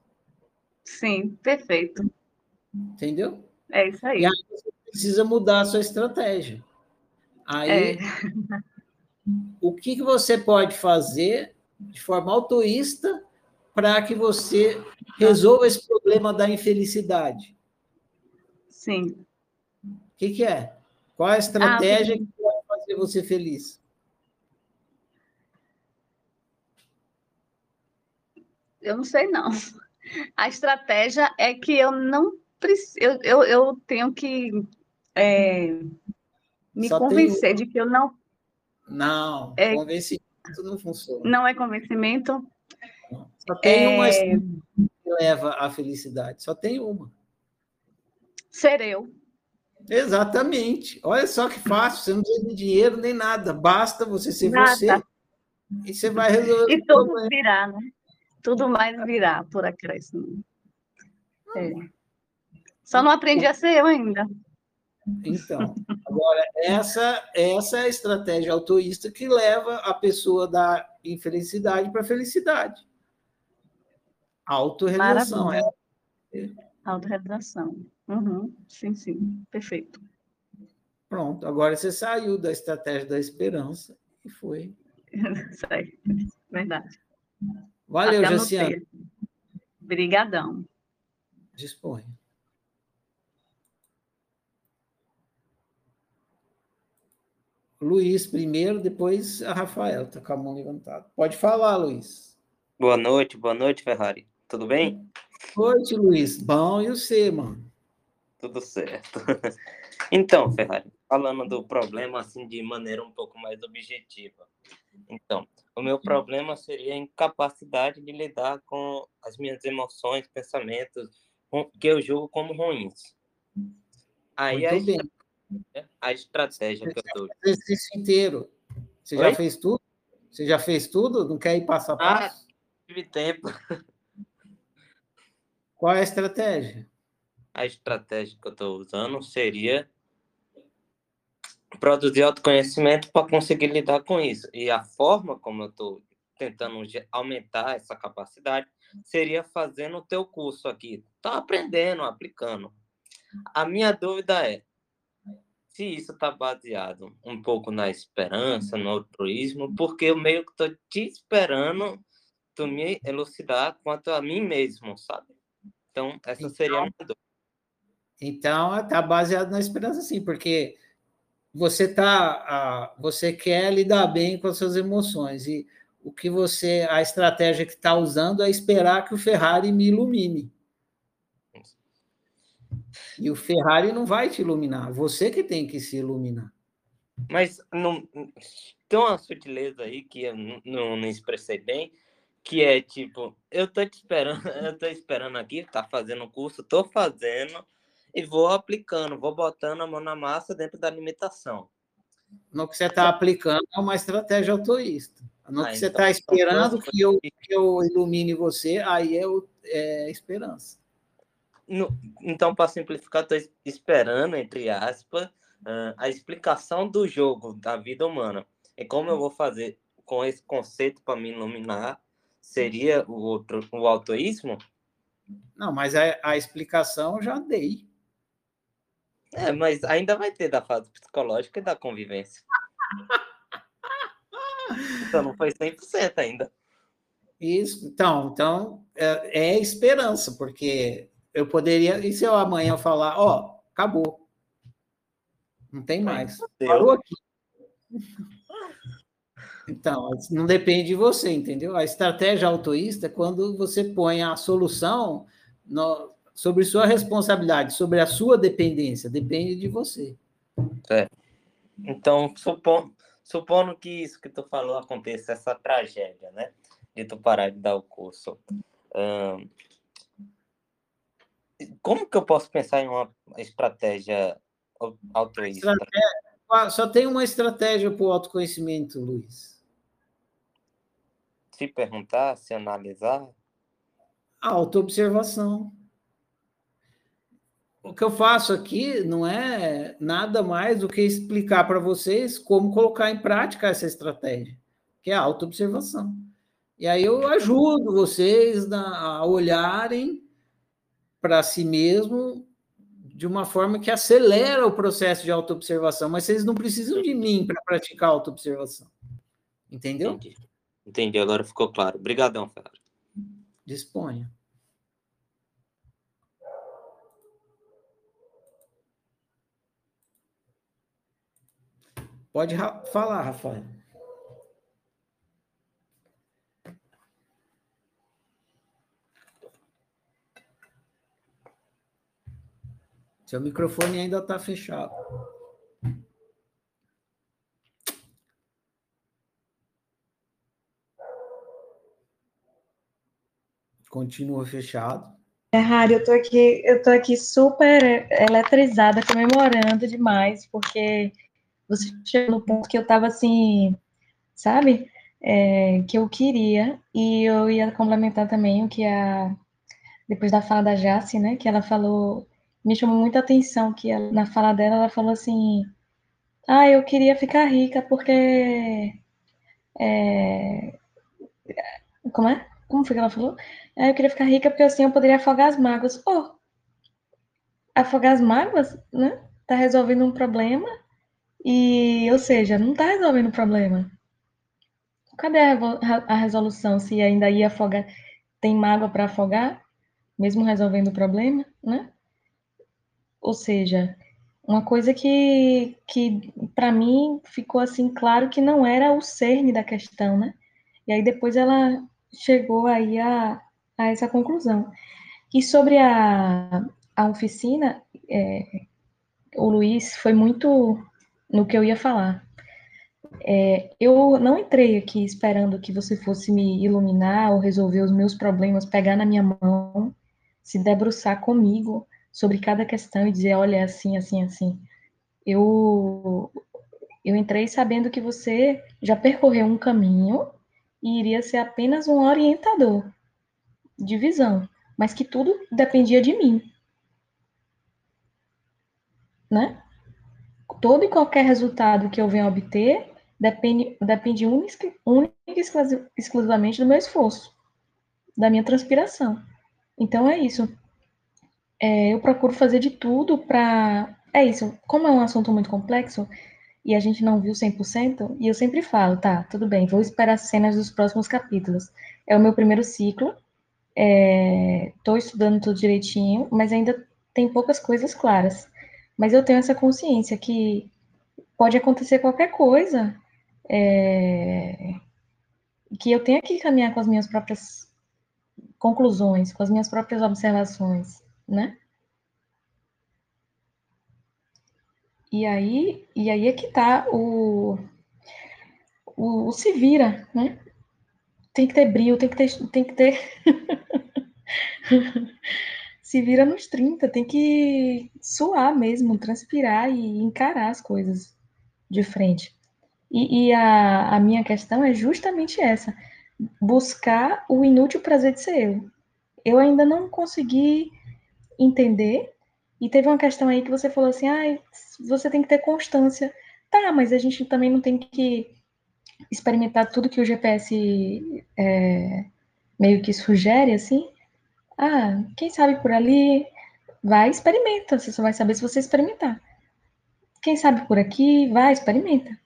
Sim, perfeito. Entendeu? É isso aí. E aí você precisa mudar a sua estratégia. Aí, é. o que, que você pode fazer de forma autoísta para que você resolva esse problema da infelicidade. Sim. O que, que é? Qual a estratégia ah, que pode fazer você feliz? Eu não sei, não. A estratégia é que eu não. Eu, eu, eu tenho que é, me Só convencer tem... de que eu não. Não, é... convencimento não funciona. Não é convencimento? Só tem é... uma que leva à felicidade, só tem uma. Ser eu. Exatamente. Olha só que fácil, você não precisa de dinheiro nem nada, basta você ser nada. você e você vai resolver. E tudo virá, né? Tudo mais virá por acréscimo. É. Só não aprendi a ser eu ainda. Então, agora, essa, essa é a estratégia autoísta que leva a pessoa da infelicidade para a felicidade. Autorrealização. É. Autorrealização. Uhum. Sim, sim. Perfeito. Pronto. Agora você saiu da estratégia da esperança e foi. Sai. Verdade. Valeu, Jaciana. Obrigadão. Disponha. Luiz primeiro, depois a Rafael, tá com a mão levantada. Pode falar, Luiz. Boa noite, boa noite, Ferrari. Tudo bem? Boa noite, Luiz. Bom, e você, mano? Tudo certo. Então, Ferrari, falando do problema assim de maneira um pouco mais objetiva. Então, o meu problema seria a incapacidade de lidar com as minhas emoções, pensamentos que eu julgo como ruins. Aí a, estra... a, estratégia que eu dou. Exercício inteiro. Você Oi? já fez tudo? Você já fez tudo? Não quer ir passo a ah, passo? Ah, tive tempo. Qual é a estratégia? A estratégia que eu estou usando seria produzir autoconhecimento para conseguir lidar com isso. E a forma como eu estou tentando aumentar essa capacidade seria fazendo o teu curso aqui. Tá aprendendo, aplicando. A minha dúvida é se isso está baseado um pouco na esperança, no altruísmo, porque eu meio que estou te esperando tu me elucidar quanto a mim mesmo, sabe? Então, essa então, seria a minha dúvida. Então, está baseado na esperança, sim, porque você tá, você quer lidar bem com as suas emoções e o que você, a estratégia que está usando é esperar que o Ferrari me ilumine. E o Ferrari não vai te iluminar, você que tem que se iluminar. Mas não, tem uma sutileza aí que eu não, não expressei bem, que é tipo, eu tô te esperando, eu tô esperando aqui, tá fazendo o curso, tô fazendo, e vou aplicando, vou botando a mão na massa dentro da limitação. No que você está aplicando é uma estratégia autoísta. No ah, que você está então, esperando então, que, eu, que eu ilumine você, aí é, o, é esperança. No, então, para simplificar, estou esperando, entre aspas, a explicação do jogo da vida humana. E como eu vou fazer com esse conceito para me iluminar? Seria o outro, o autoísmo? Não, mas a, a explicação eu já dei. É, mas ainda vai ter da fase psicológica e da convivência. então não foi 100% ainda. Isso, então, então é, é, esperança, porque eu poderia, e se eu amanhã falar, ó, oh, acabou. Não tem mais. Parou aqui. Então, não depende de você, entendeu? A estratégia autoísta é quando você põe a solução no, sobre sua responsabilidade, sobre a sua dependência, depende de você. É. Então, supondo, supondo que isso que tu falou aconteça, essa tragédia, né? De tu parar de dar o curso. Hum, como que eu posso pensar em uma estratégia altruísta? Estratégia, só tem uma estratégia para o autoconhecimento, Luiz. Se perguntar, se analisar? A autoobservação o que eu faço aqui não é nada mais do que explicar para vocês como colocar em prática essa estratégia, que é a autoobservação. E aí eu ajudo vocês a olharem para si mesmo de uma forma que acelera o processo de autoobservação, mas vocês não precisam de mim para praticar autoobservação. Entendeu? Entendi. Entendi, agora ficou claro. Obrigadão, Ferrari. Disponha. Pode ra falar, Rafael. Seu microfone ainda está fechado. Continua fechado. Ferrari, eu tô aqui, eu tô aqui super eletrizada, comemorando demais, porque você chegou no ponto que eu estava assim, sabe? É, que eu queria, e eu ia complementar também o que a. Depois da fala da Jace, né? Que ela falou. Me chamou muita atenção que ela, na fala dela ela falou assim: Ah, eu queria ficar rica porque. É, como é? Como foi que ela falou? Ah, eu queria ficar rica porque assim eu poderia afogar as mágoas. Oh, afogar as mágoas, né? Tá resolvendo um problema e, ou seja, não está resolvendo o problema. Cadê a, a resolução se ainda ia afogar? Tem mágoa para afogar, mesmo resolvendo o problema, né? Ou seja, uma coisa que, que para mim ficou assim claro que não era o cerne da questão, né? E aí depois ela chegou aí a, a essa conclusão. E sobre a, a oficina, é, o Luiz foi muito no que eu ia falar. É, eu não entrei aqui esperando que você fosse me iluminar ou resolver os meus problemas, pegar na minha mão, se debruçar comigo sobre cada questão e dizer, olha, é assim, assim, assim. Eu, eu entrei sabendo que você já percorreu um caminho e iria ser apenas um orientador de visão, mas que tudo dependia de mim. Né? Todo e qualquer resultado que eu venha obter depende, depende única, única exclusivamente do meu esforço, da minha transpiração. Então é isso. É, eu procuro fazer de tudo para. É isso. Como é um assunto muito complexo e a gente não viu 100%, e eu sempre falo, tá, tudo bem, vou esperar as cenas dos próximos capítulos. É o meu primeiro ciclo, estou é, estudando tudo direitinho, mas ainda tem poucas coisas claras. Mas eu tenho essa consciência que pode acontecer qualquer coisa, é, que eu tenho que caminhar com as minhas próprias conclusões, com as minhas próprias observações, né? E aí, e aí é que tá o, o, o se vira, né? Tem que ter brilho, tem que ter, tem que ter se vira nos 30, tem que suar mesmo, transpirar e encarar as coisas de frente. E, e a, a minha questão é justamente essa: buscar o inútil prazer de ser eu. Eu ainda não consegui entender. E teve uma questão aí que você falou assim: ah, você tem que ter constância. Tá, mas a gente também não tem que experimentar tudo que o GPS é, meio que sugere, assim. Ah, quem sabe por ali, vai, experimenta. Você só vai saber se você experimentar. Quem sabe por aqui, vai, experimenta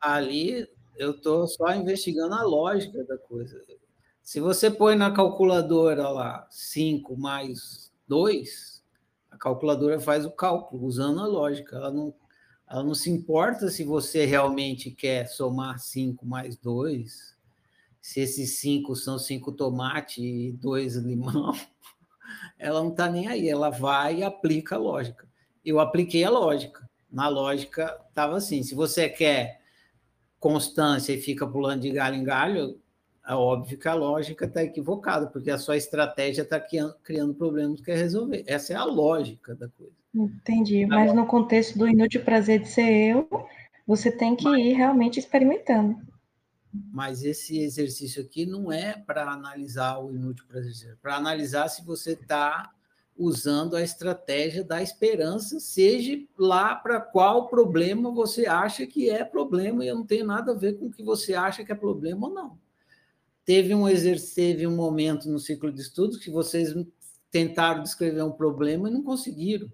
ali eu estou só investigando a lógica da coisa. Se você põe na calculadora lá 5 mais 2, a calculadora faz o cálculo usando a lógica. Ela não, ela não se importa se você realmente quer somar 5 mais 2, se esses 5 são 5 tomate e 2 limão. Ela não está nem aí, ela vai e aplica a lógica. Eu apliquei a lógica. Na lógica estava assim: se você quer constância e fica pulando de galho em galho, é óbvio que a lógica está equivocada, porque a sua estratégia está criando problemas que quer resolver. Essa é a lógica da coisa. Entendi, mas no contexto do inútil prazer de ser eu, você tem que ir realmente experimentando. Mas esse exercício aqui não é para analisar o inútil prazer de ser, é para analisar se você está usando a estratégia da esperança, seja lá para qual problema você acha que é problema, e eu não tenho nada a ver com o que você acha que é problema ou não. Teve um teve um momento no ciclo de estudos que vocês tentaram descrever um problema e não conseguiram.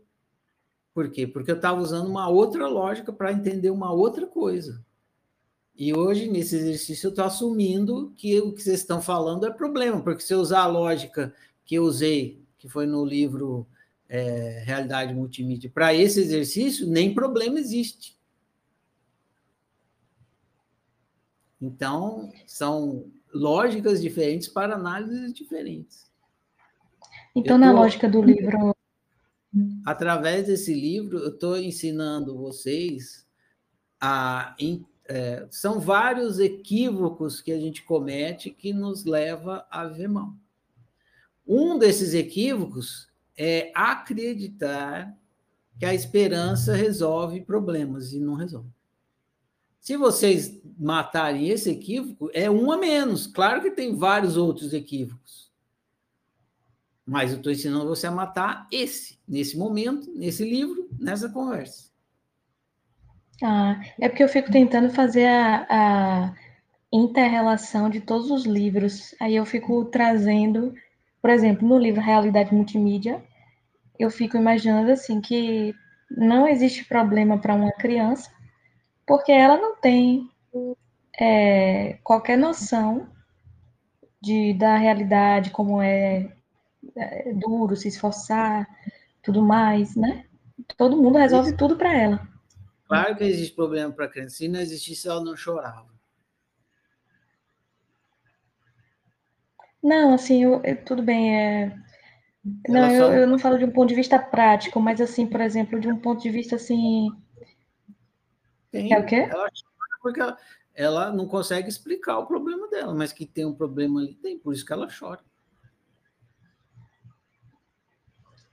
Por quê? Porque eu estava usando uma outra lógica para entender uma outra coisa. E hoje, nesse exercício, eu estou assumindo que o que vocês estão falando é problema, porque se eu usar a lógica que eu usei que foi no livro é, Realidade Multimídia, para esse exercício, nem problema existe. Então, são lógicas diferentes para análises diferentes. Então, na lógica do livro. Através desse livro, eu estou ensinando vocês a. É, são vários equívocos que a gente comete que nos leva a ver mal. Um desses equívocos é acreditar que a esperança resolve problemas e não resolve. Se vocês matarem esse equívoco, é um a menos. Claro que tem vários outros equívocos. Mas eu estou ensinando você a matar esse, nesse momento, nesse livro, nessa conversa. Ah, é porque eu fico tentando fazer a, a inter-relação de todos os livros. Aí eu fico trazendo por exemplo, no livro Realidade Multimídia, eu fico imaginando assim que não existe problema para uma criança, porque ela não tem é, qualquer noção de, da realidade, como é, é duro se esforçar, tudo mais, né? Todo mundo resolve Isso. tudo para ela. Claro que existe problema para a criança. Se não existisse, ela não chorava. Não, assim, eu, eu, tudo bem. É... Não, eu, eu, não falo de um ponto de vista prático, mas assim, por exemplo, de um ponto de vista assim. Tem, é o quê? Ela porque ela, ela não consegue explicar o problema dela, mas que tem um problema ali, tem, por isso que ela chora.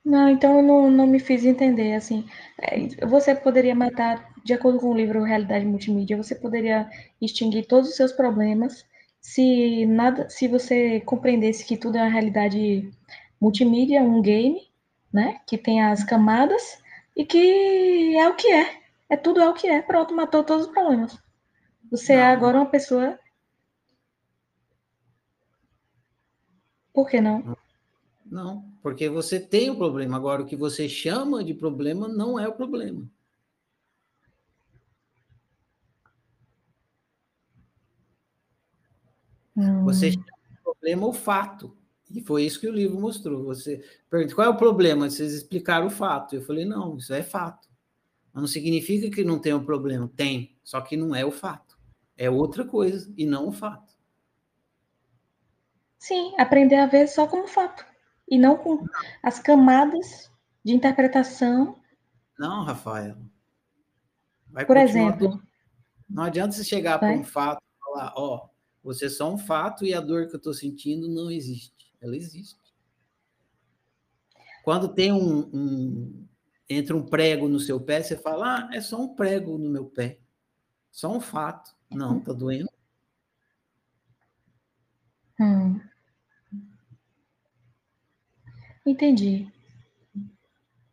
Não, então eu não, não me fiz entender, assim, é, você poderia matar, de acordo com o livro Realidade Multimídia, você poderia extinguir todos os seus problemas se nada, se você compreendesse que tudo é uma realidade multimídia, um game, né, que tem as camadas e que é o que é, é tudo é o que é, pronto, matou todos os problemas. Você é não. é agora uma pessoa. Por que não? Não, porque você tem o problema. Agora, o que você chama de problema não é o problema. Hum. Você chama de problema o fato. E foi isso que o livro mostrou. Você pergunta qual é o problema? Vocês explicaram o fato. Eu falei, não, isso é fato. Mas não significa que não tem um problema. Tem, só que não é o fato. É outra coisa e não o fato. Sim, aprender a ver só como fato e não com as camadas de interpretação. Não, Rafael. Vai Por exemplo. Não adianta você chegar para um fato e falar, ó, oh, você é só um fato e a dor que eu estou sentindo não existe. Ela existe. Quando tem um, um, entra um prego no seu pé, você fala, ah, é só um prego no meu pé. Só um fato. Não, tá doendo. Hum. Entendi.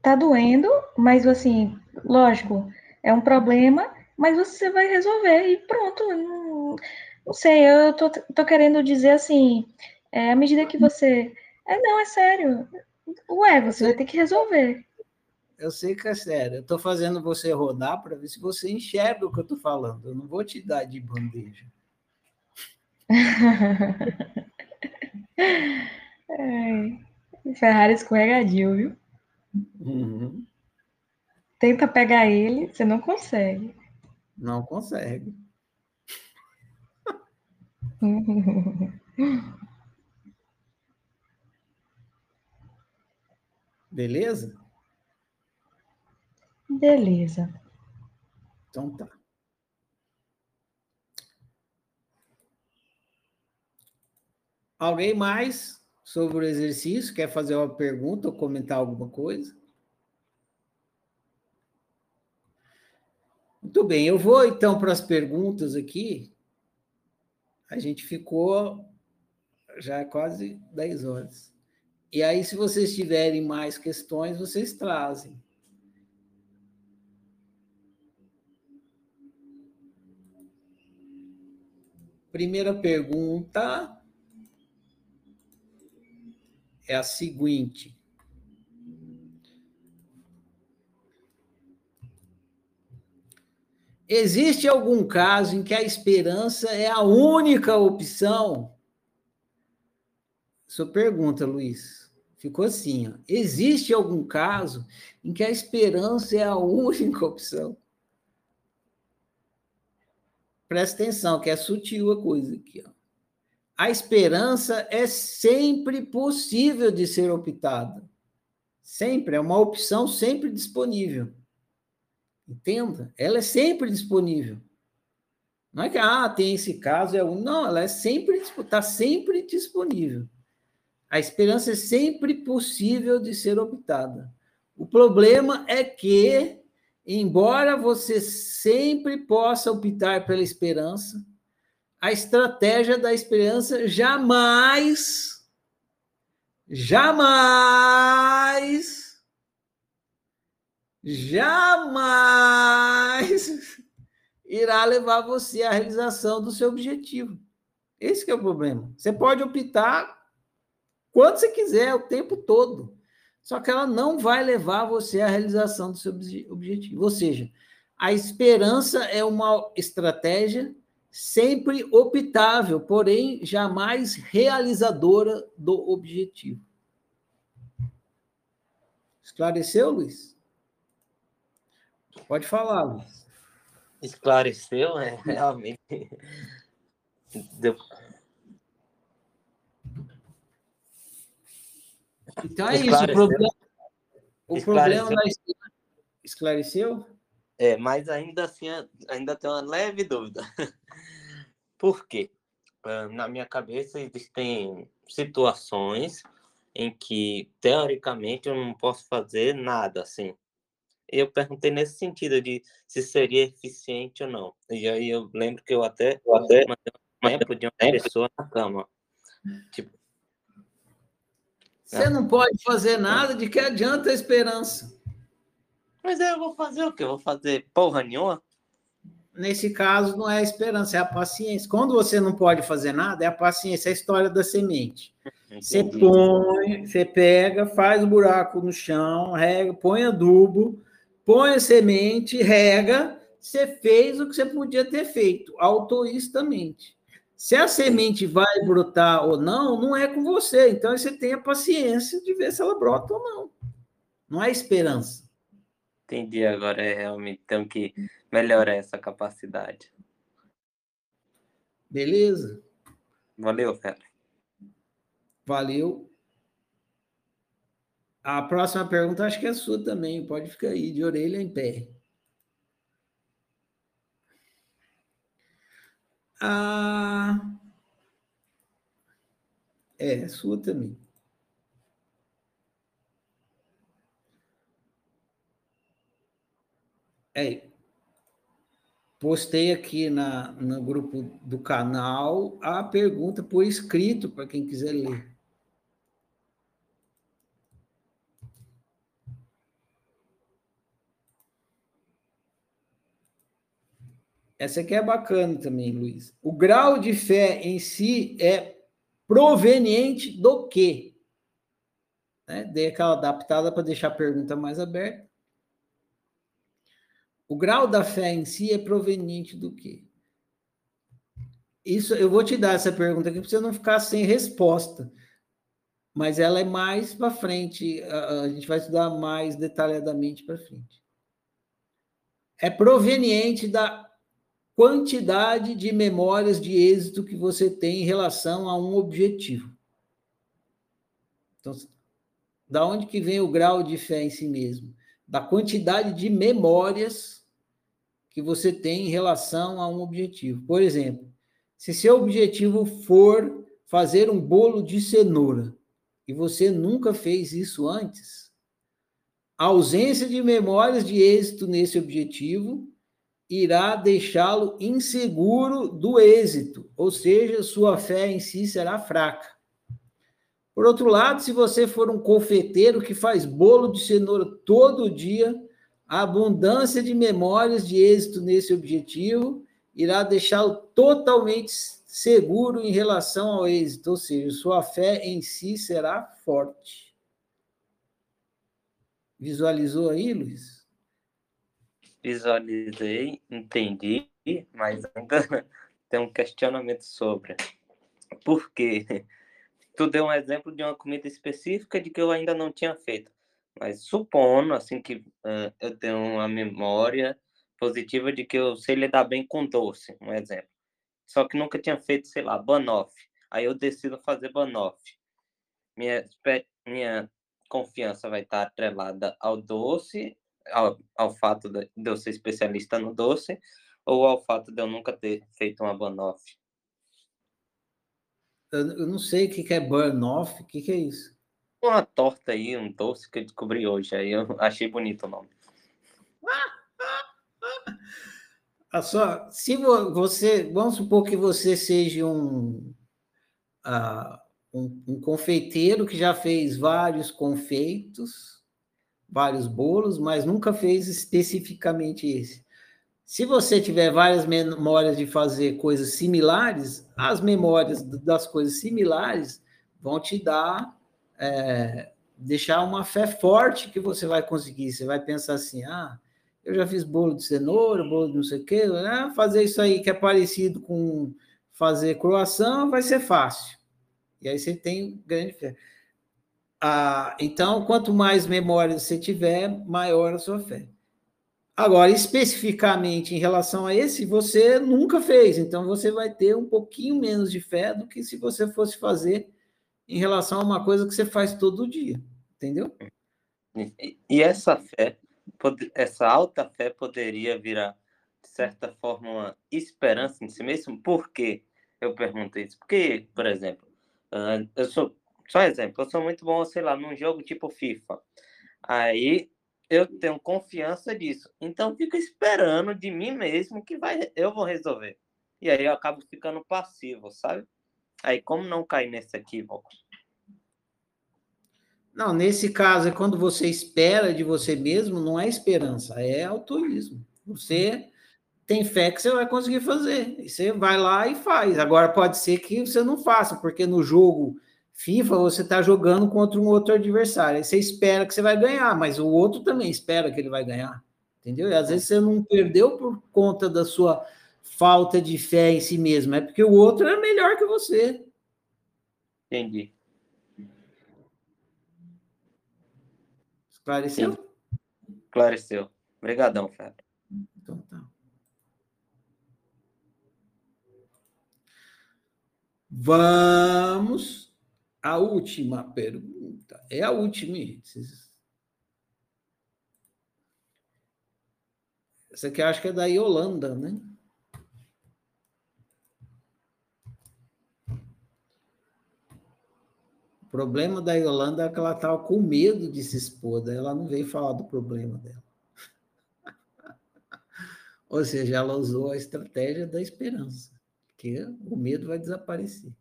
Tá doendo, mas assim, lógico, é um problema, mas você vai resolver e pronto. Não, não sei, eu tô, tô querendo dizer assim, é, à medida que você. É, não, é sério. Ué, você vai ter que resolver. Eu sei que é sério. Eu tô fazendo você rodar para ver se você enxerga o que eu tô falando. Eu não vou te dar de bandeja. é. Ferrari escorregadio, viu? Uhum. Tenta pegar ele, você não consegue. Não consegue. Beleza? Beleza. Então tá. Alguém mais? sobre o exercício? Quer fazer uma pergunta ou comentar alguma coisa? Muito bem, eu vou então para as perguntas aqui. A gente ficou já quase 10 horas. E aí, se vocês tiverem mais questões, vocês trazem. Primeira pergunta é a seguinte. Existe algum caso em que a esperança é a única opção? Sua pergunta, Luiz, ficou assim: ó. existe algum caso em que a esperança é a única opção? Presta atenção, que é sutil a coisa aqui. Ó a esperança é sempre possível de ser optada. Sempre, é uma opção sempre disponível. Entenda? Ela é sempre disponível. Não é que, ah, tem esse caso, é um. Não, ela é sempre, está sempre disponível. A esperança é sempre possível de ser optada. O problema é que, embora você sempre possa optar pela esperança, a estratégia da esperança jamais, jamais, jamais irá levar você à realização do seu objetivo. Esse é o problema. Você pode optar quando você quiser, o tempo todo. Só que ela não vai levar você à realização do seu objetivo. Ou seja, a esperança é uma estratégia sempre optável, porém jamais realizadora do objetivo. Esclareceu, Luiz? Pode falar, Luiz. Esclareceu, é realmente. Então é isso. O problema, o problema da esclareceu? É, mas ainda assim, ainda tem uma leve dúvida. Por quê? Ah, na minha cabeça existem situações em que, teoricamente, eu não posso fazer nada assim. Eu perguntei nesse sentido de se seria eficiente ou não. E aí eu lembro que eu até, eu até mandei um tempo de uma pessoa na cama. Tipo, Você não pode fazer nada, de que adianta a esperança? Mas eu vou fazer o quê? Eu vou fazer porra nenhuma? Nesse caso, não é a esperança, é a paciência. Quando você não pode fazer nada, é a paciência, é a história da semente. Você põe, você pega, faz o buraco no chão, rega, põe adubo, põe a semente, rega, você fez o que você podia ter feito, autoistamente. Se a semente vai brotar ou não, não é com você. Então você tem a paciência de ver se ela brota ou não. Não é esperança. Entendi, agora é realmente tem que melhorar essa capacidade. Beleza? Valeu, cara. Valeu. A próxima pergunta acho que é sua também, pode ficar aí, de orelha em pé. Ah, é, é sua também. É, postei aqui na, no grupo do canal a pergunta por escrito para quem quiser ler. Essa aqui é bacana também, Luiz. O grau de fé em si é proveniente do quê? Né? Dei aquela adaptada para deixar a pergunta mais aberta. O grau da fé em si é proveniente do quê? Isso, eu vou te dar essa pergunta aqui para você não ficar sem resposta. Mas ela é mais para frente, a, a gente vai estudar mais detalhadamente para frente. É proveniente da quantidade de memórias de êxito que você tem em relação a um objetivo. Então, da onde que vem o grau de fé em si mesmo? Da quantidade de memórias que você tem em relação a um objetivo. Por exemplo, se seu objetivo for fazer um bolo de cenoura e você nunca fez isso antes, a ausência de memórias de êxito nesse objetivo irá deixá-lo inseguro do êxito, ou seja, sua fé em si será fraca. Por outro lado, se você for um confeiteiro que faz bolo de cenoura todo dia, a abundância de memórias de êxito nesse objetivo irá deixá-lo totalmente seguro em relação ao êxito, ou seja, sua fé em si será forte. Visualizou aí, Luiz? Visualizei, entendi, mas ainda tem um questionamento sobre. Por quê? Tu deu um exemplo de uma comida específica de que eu ainda não tinha feito. Mas supondo, assim, que uh, eu tenho uma memória positiva de que eu sei lidar bem com doce, um exemplo. Só que nunca tinha feito, sei lá, banoffee. Aí eu decido fazer banoffee. Minha, minha confiança vai estar atrelada ao doce ao, ao fato de, eu ser especialista no doce ou ao fato de eu nunca ter feito uma banoffee? Eu, eu não sei o que, que é banoffee, o que, que é isso? Uma torta aí, um doce que eu descobri hoje, aí eu achei bonito o nome. A só, se você, vamos supor que você seja um, uh, um, um confeiteiro que já fez vários confeitos, vários bolos, mas nunca fez especificamente esse. Se você tiver várias memórias de fazer coisas similares, as memórias das coisas similares vão te dar, é, deixar uma fé forte que você vai conseguir. Você vai pensar assim: ah, eu já fiz bolo de cenoura, bolo de não sei o quê, né? fazer isso aí que é parecido com fazer croação vai ser fácil. E aí você tem grande fé. Ah, então, quanto mais memória você tiver, maior a sua fé. Agora, especificamente em relação a esse, você nunca fez, então você vai ter um pouquinho menos de fé do que se você fosse fazer em relação a uma coisa que você faz todo dia, entendeu? E essa fé, essa alta fé poderia virar, de certa forma, uma esperança em si mesmo? Por que eu pergunto isso? Porque, por exemplo, ah, eu sou, só exemplo, eu sou muito bom, sei lá, num jogo tipo FIFA. Aí eu tenho confiança disso. Então fico esperando de mim mesmo que vai, eu vou resolver. E aí eu acabo ficando passivo, sabe? Aí como não cair nesse equívoco? Não, nesse caso é quando você espera de você mesmo, não é esperança, é autorismo. Você tem fé que você vai conseguir fazer. E você vai lá e faz. Agora pode ser que você não faça, porque no jogo FIFA, você está jogando contra um outro adversário. Você espera que você vai ganhar, mas o outro também espera que ele vai ganhar. Entendeu? E às vezes você não perdeu por conta da sua falta de fé em si mesmo, é porque o outro é melhor que você. Entendi. Esclareceu? Sim. Esclareceu. Obrigadão, Fábio. Então tá. Vamos a última pergunta. É a última. Essa aqui acho que é da Yolanda, né? O problema da Yolanda é que ela estava com medo de se expor, daí ela não veio falar do problema dela. Ou seja, ela usou a estratégia da esperança, que o medo vai desaparecer.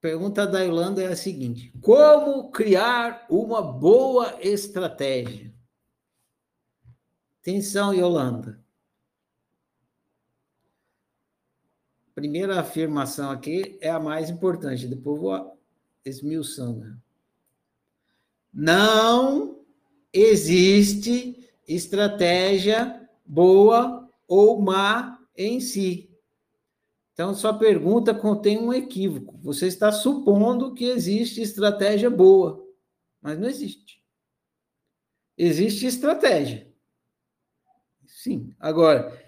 Pergunta da Yolanda é a seguinte: como criar uma boa estratégia? Atenção, Yolanda. Primeira afirmação aqui é a mais importante, depois vou esmiuçando. Não existe estratégia boa ou má em si. Então, sua pergunta contém um equívoco. Você está supondo que existe estratégia boa, mas não existe. Existe estratégia. Sim. Agora,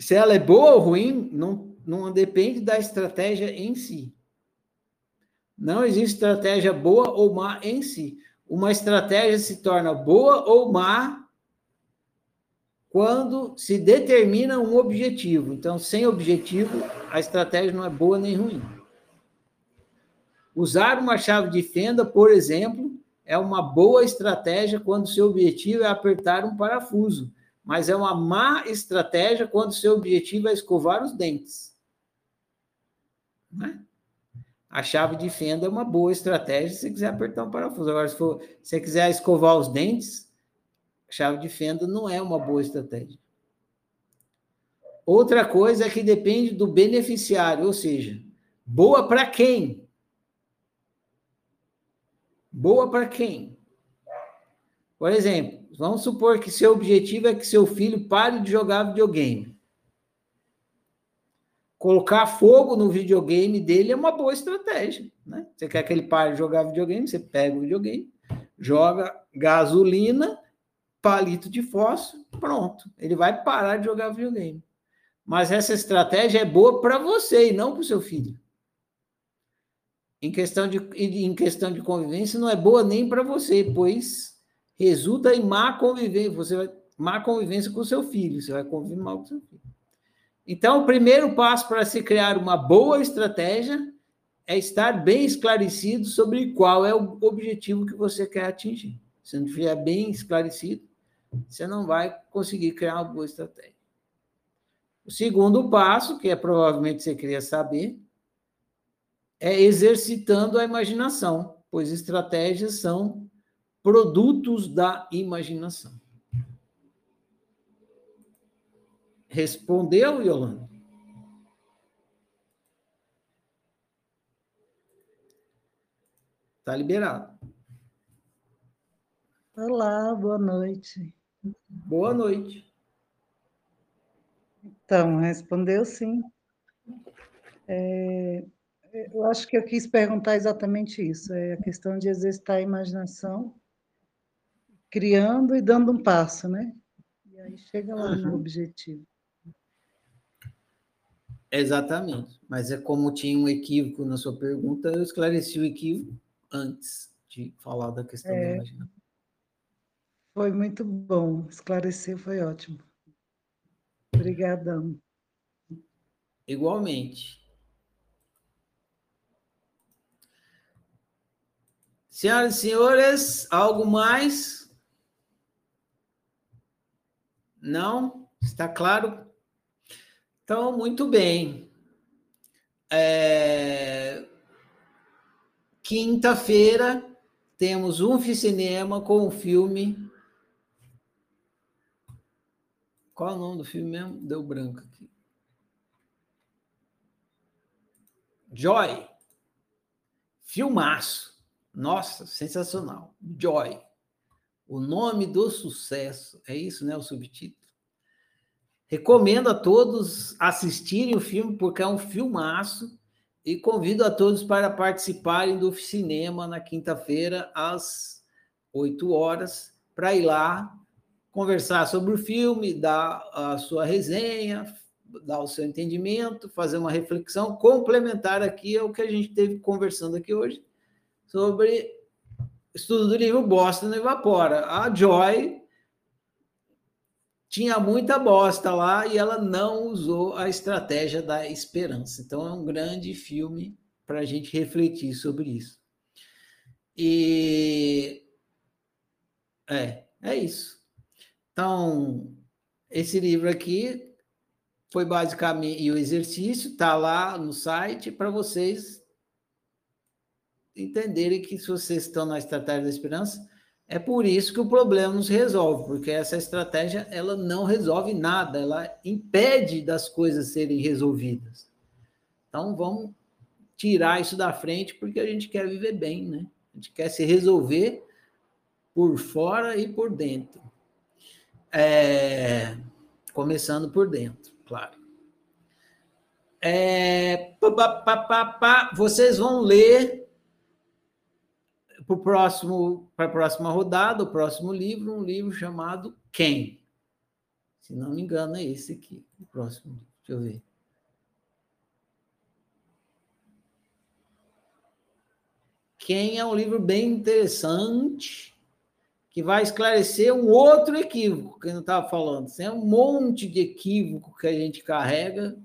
se ela é boa ou ruim, não, não depende da estratégia em si. Não existe estratégia boa ou má em si. Uma estratégia se torna boa ou má quando se determina um objetivo. Então, sem objetivo, a estratégia não é boa nem ruim. Usar uma chave de fenda, por exemplo, é uma boa estratégia quando seu objetivo é apertar um parafuso, mas é uma má estratégia quando seu objetivo é escovar os dentes. Né? A chave de fenda é uma boa estratégia se você quiser apertar um parafuso. Agora, se, for, se você quiser escovar os dentes, chave de fenda não é uma boa estratégia. Outra coisa é que depende do beneficiário, ou seja, boa para quem? Boa para quem? Por exemplo, vamos supor que seu objetivo é que seu filho pare de jogar videogame. Colocar fogo no videogame dele é uma boa estratégia. Né? Você quer que ele pare de jogar videogame, você pega o videogame, joga gasolina palito de fósforo, pronto. Ele vai parar de jogar videogame. Mas essa estratégia é boa para você e não para o seu filho. Em questão, de, em questão de convivência, não é boa nem para você, pois resulta em má convivência. Você vai má convivência com o seu filho, você vai conviver mal com o seu filho. Então, o primeiro passo para se criar uma boa estratégia é estar bem esclarecido sobre qual é o objetivo que você quer atingir. Se não estiver bem esclarecido, você não vai conseguir criar uma boa estratégia. O segundo passo, que é provavelmente você queria saber, é exercitando a imaginação, pois estratégias são produtos da imaginação. Respondeu, Yolanda? Está liberado. Olá, boa noite. Boa noite. Então, respondeu sim. É, Eu acho que eu quis perguntar exatamente isso, é a questão de exercitar a imaginação, criando e dando um passo, né? E aí chega lá no objetivo. Exatamente. Mas é como tinha um equívoco na sua pergunta, eu esclareci o equívoco antes de falar da questão é, da imaginação. Foi muito bom. Esclarecer foi ótimo. Obrigadão. Igualmente. Senhoras e senhores, algo mais? Não? Está claro? Então, muito bem. É... Quinta-feira temos um cinema com o filme. Qual é o nome do filme mesmo? Deu branco aqui. Joy. Filmaço. Nossa, sensacional. Joy. O nome do sucesso. É isso, né? O subtítulo. Recomendo a todos assistirem o filme, porque é um filmaço. E convido a todos para participarem do cinema na quinta-feira, às 8 horas, para ir lá conversar sobre o filme, dar a sua resenha, dar o seu entendimento, fazer uma reflexão complementar aqui ao que a gente teve conversando aqui hoje sobre estudo do livro Bosta não Evapora. A Joy tinha muita bosta lá e ela não usou a estratégia da esperança. Então é um grande filme para a gente refletir sobre isso. E é, é isso. Então, esse livro aqui foi basicamente e o exercício está lá no site para vocês entenderem que se vocês estão na estratégia da esperança, é por isso que o problema não se resolve, porque essa estratégia ela não resolve nada, ela impede das coisas serem resolvidas. Então vamos tirar isso da frente porque a gente quer viver bem, né? A gente quer se resolver por fora e por dentro. É... Começando por dentro, claro. É... Pá, pá, pá, Vocês vão ler para próximo para a próxima rodada, o próximo livro, um livro chamado Quem? Se não me engano, é esse aqui, o próximo. Deixa eu ver. Quem é um livro bem interessante, que vai esclarecer um outro equívoco que eu não estava falando. Tem um monte de equívoco que a gente carrega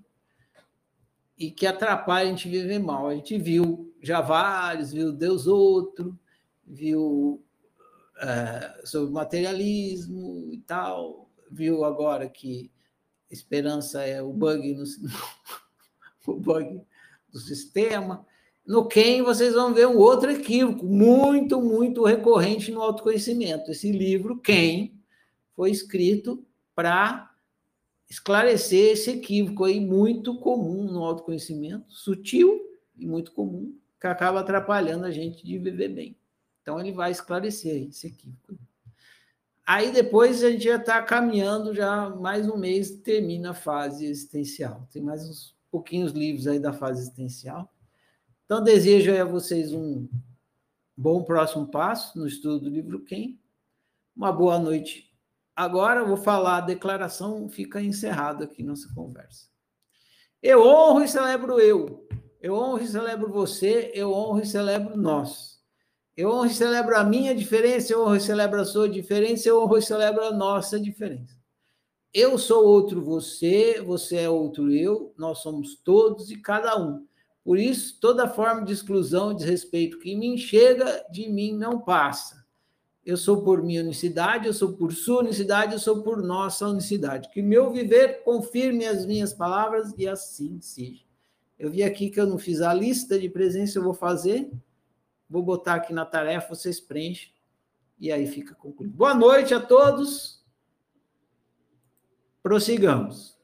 e que atrapalha a gente viver mal. A gente viu já vários, viu Deus outro, viu uh, sobre materialismo e tal, viu agora que esperança é o bug no o bug do sistema. No quem vocês vão ver um outro equívoco muito, muito recorrente no autoconhecimento. Esse livro, Quem, foi escrito para esclarecer esse equívoco aí muito comum no autoconhecimento, sutil e muito comum, que acaba atrapalhando a gente de viver bem. Então, ele vai esclarecer esse equívoco. Aí, depois, a gente já está caminhando, já mais um mês termina a fase existencial. Tem mais uns pouquinhos livros aí da fase existencial. Então, desejo a vocês um bom próximo passo no estudo do livro Quem. Uma boa noite. Agora, eu vou falar a declaração, fica encerrada aqui nossa conversa. Eu honro e celebro eu. Eu honro e celebro você, eu honro e celebro nós. Eu honro e celebro a minha diferença, eu honro e celebro a sua diferença, eu honro e celebro a nossa diferença. Eu sou outro você, você é outro eu, nós somos todos e cada um. Por isso, toda forma de exclusão, desrespeito que me chega de mim não passa. Eu sou por minha unicidade, eu sou por sua unicidade, eu sou por nossa unicidade. Que meu viver confirme as minhas palavras e assim seja. Eu vi aqui que eu não fiz a lista de presença, eu vou fazer. Vou botar aqui na tarefa, vocês preenchem e aí fica concluído. Boa noite a todos. Prossigamos.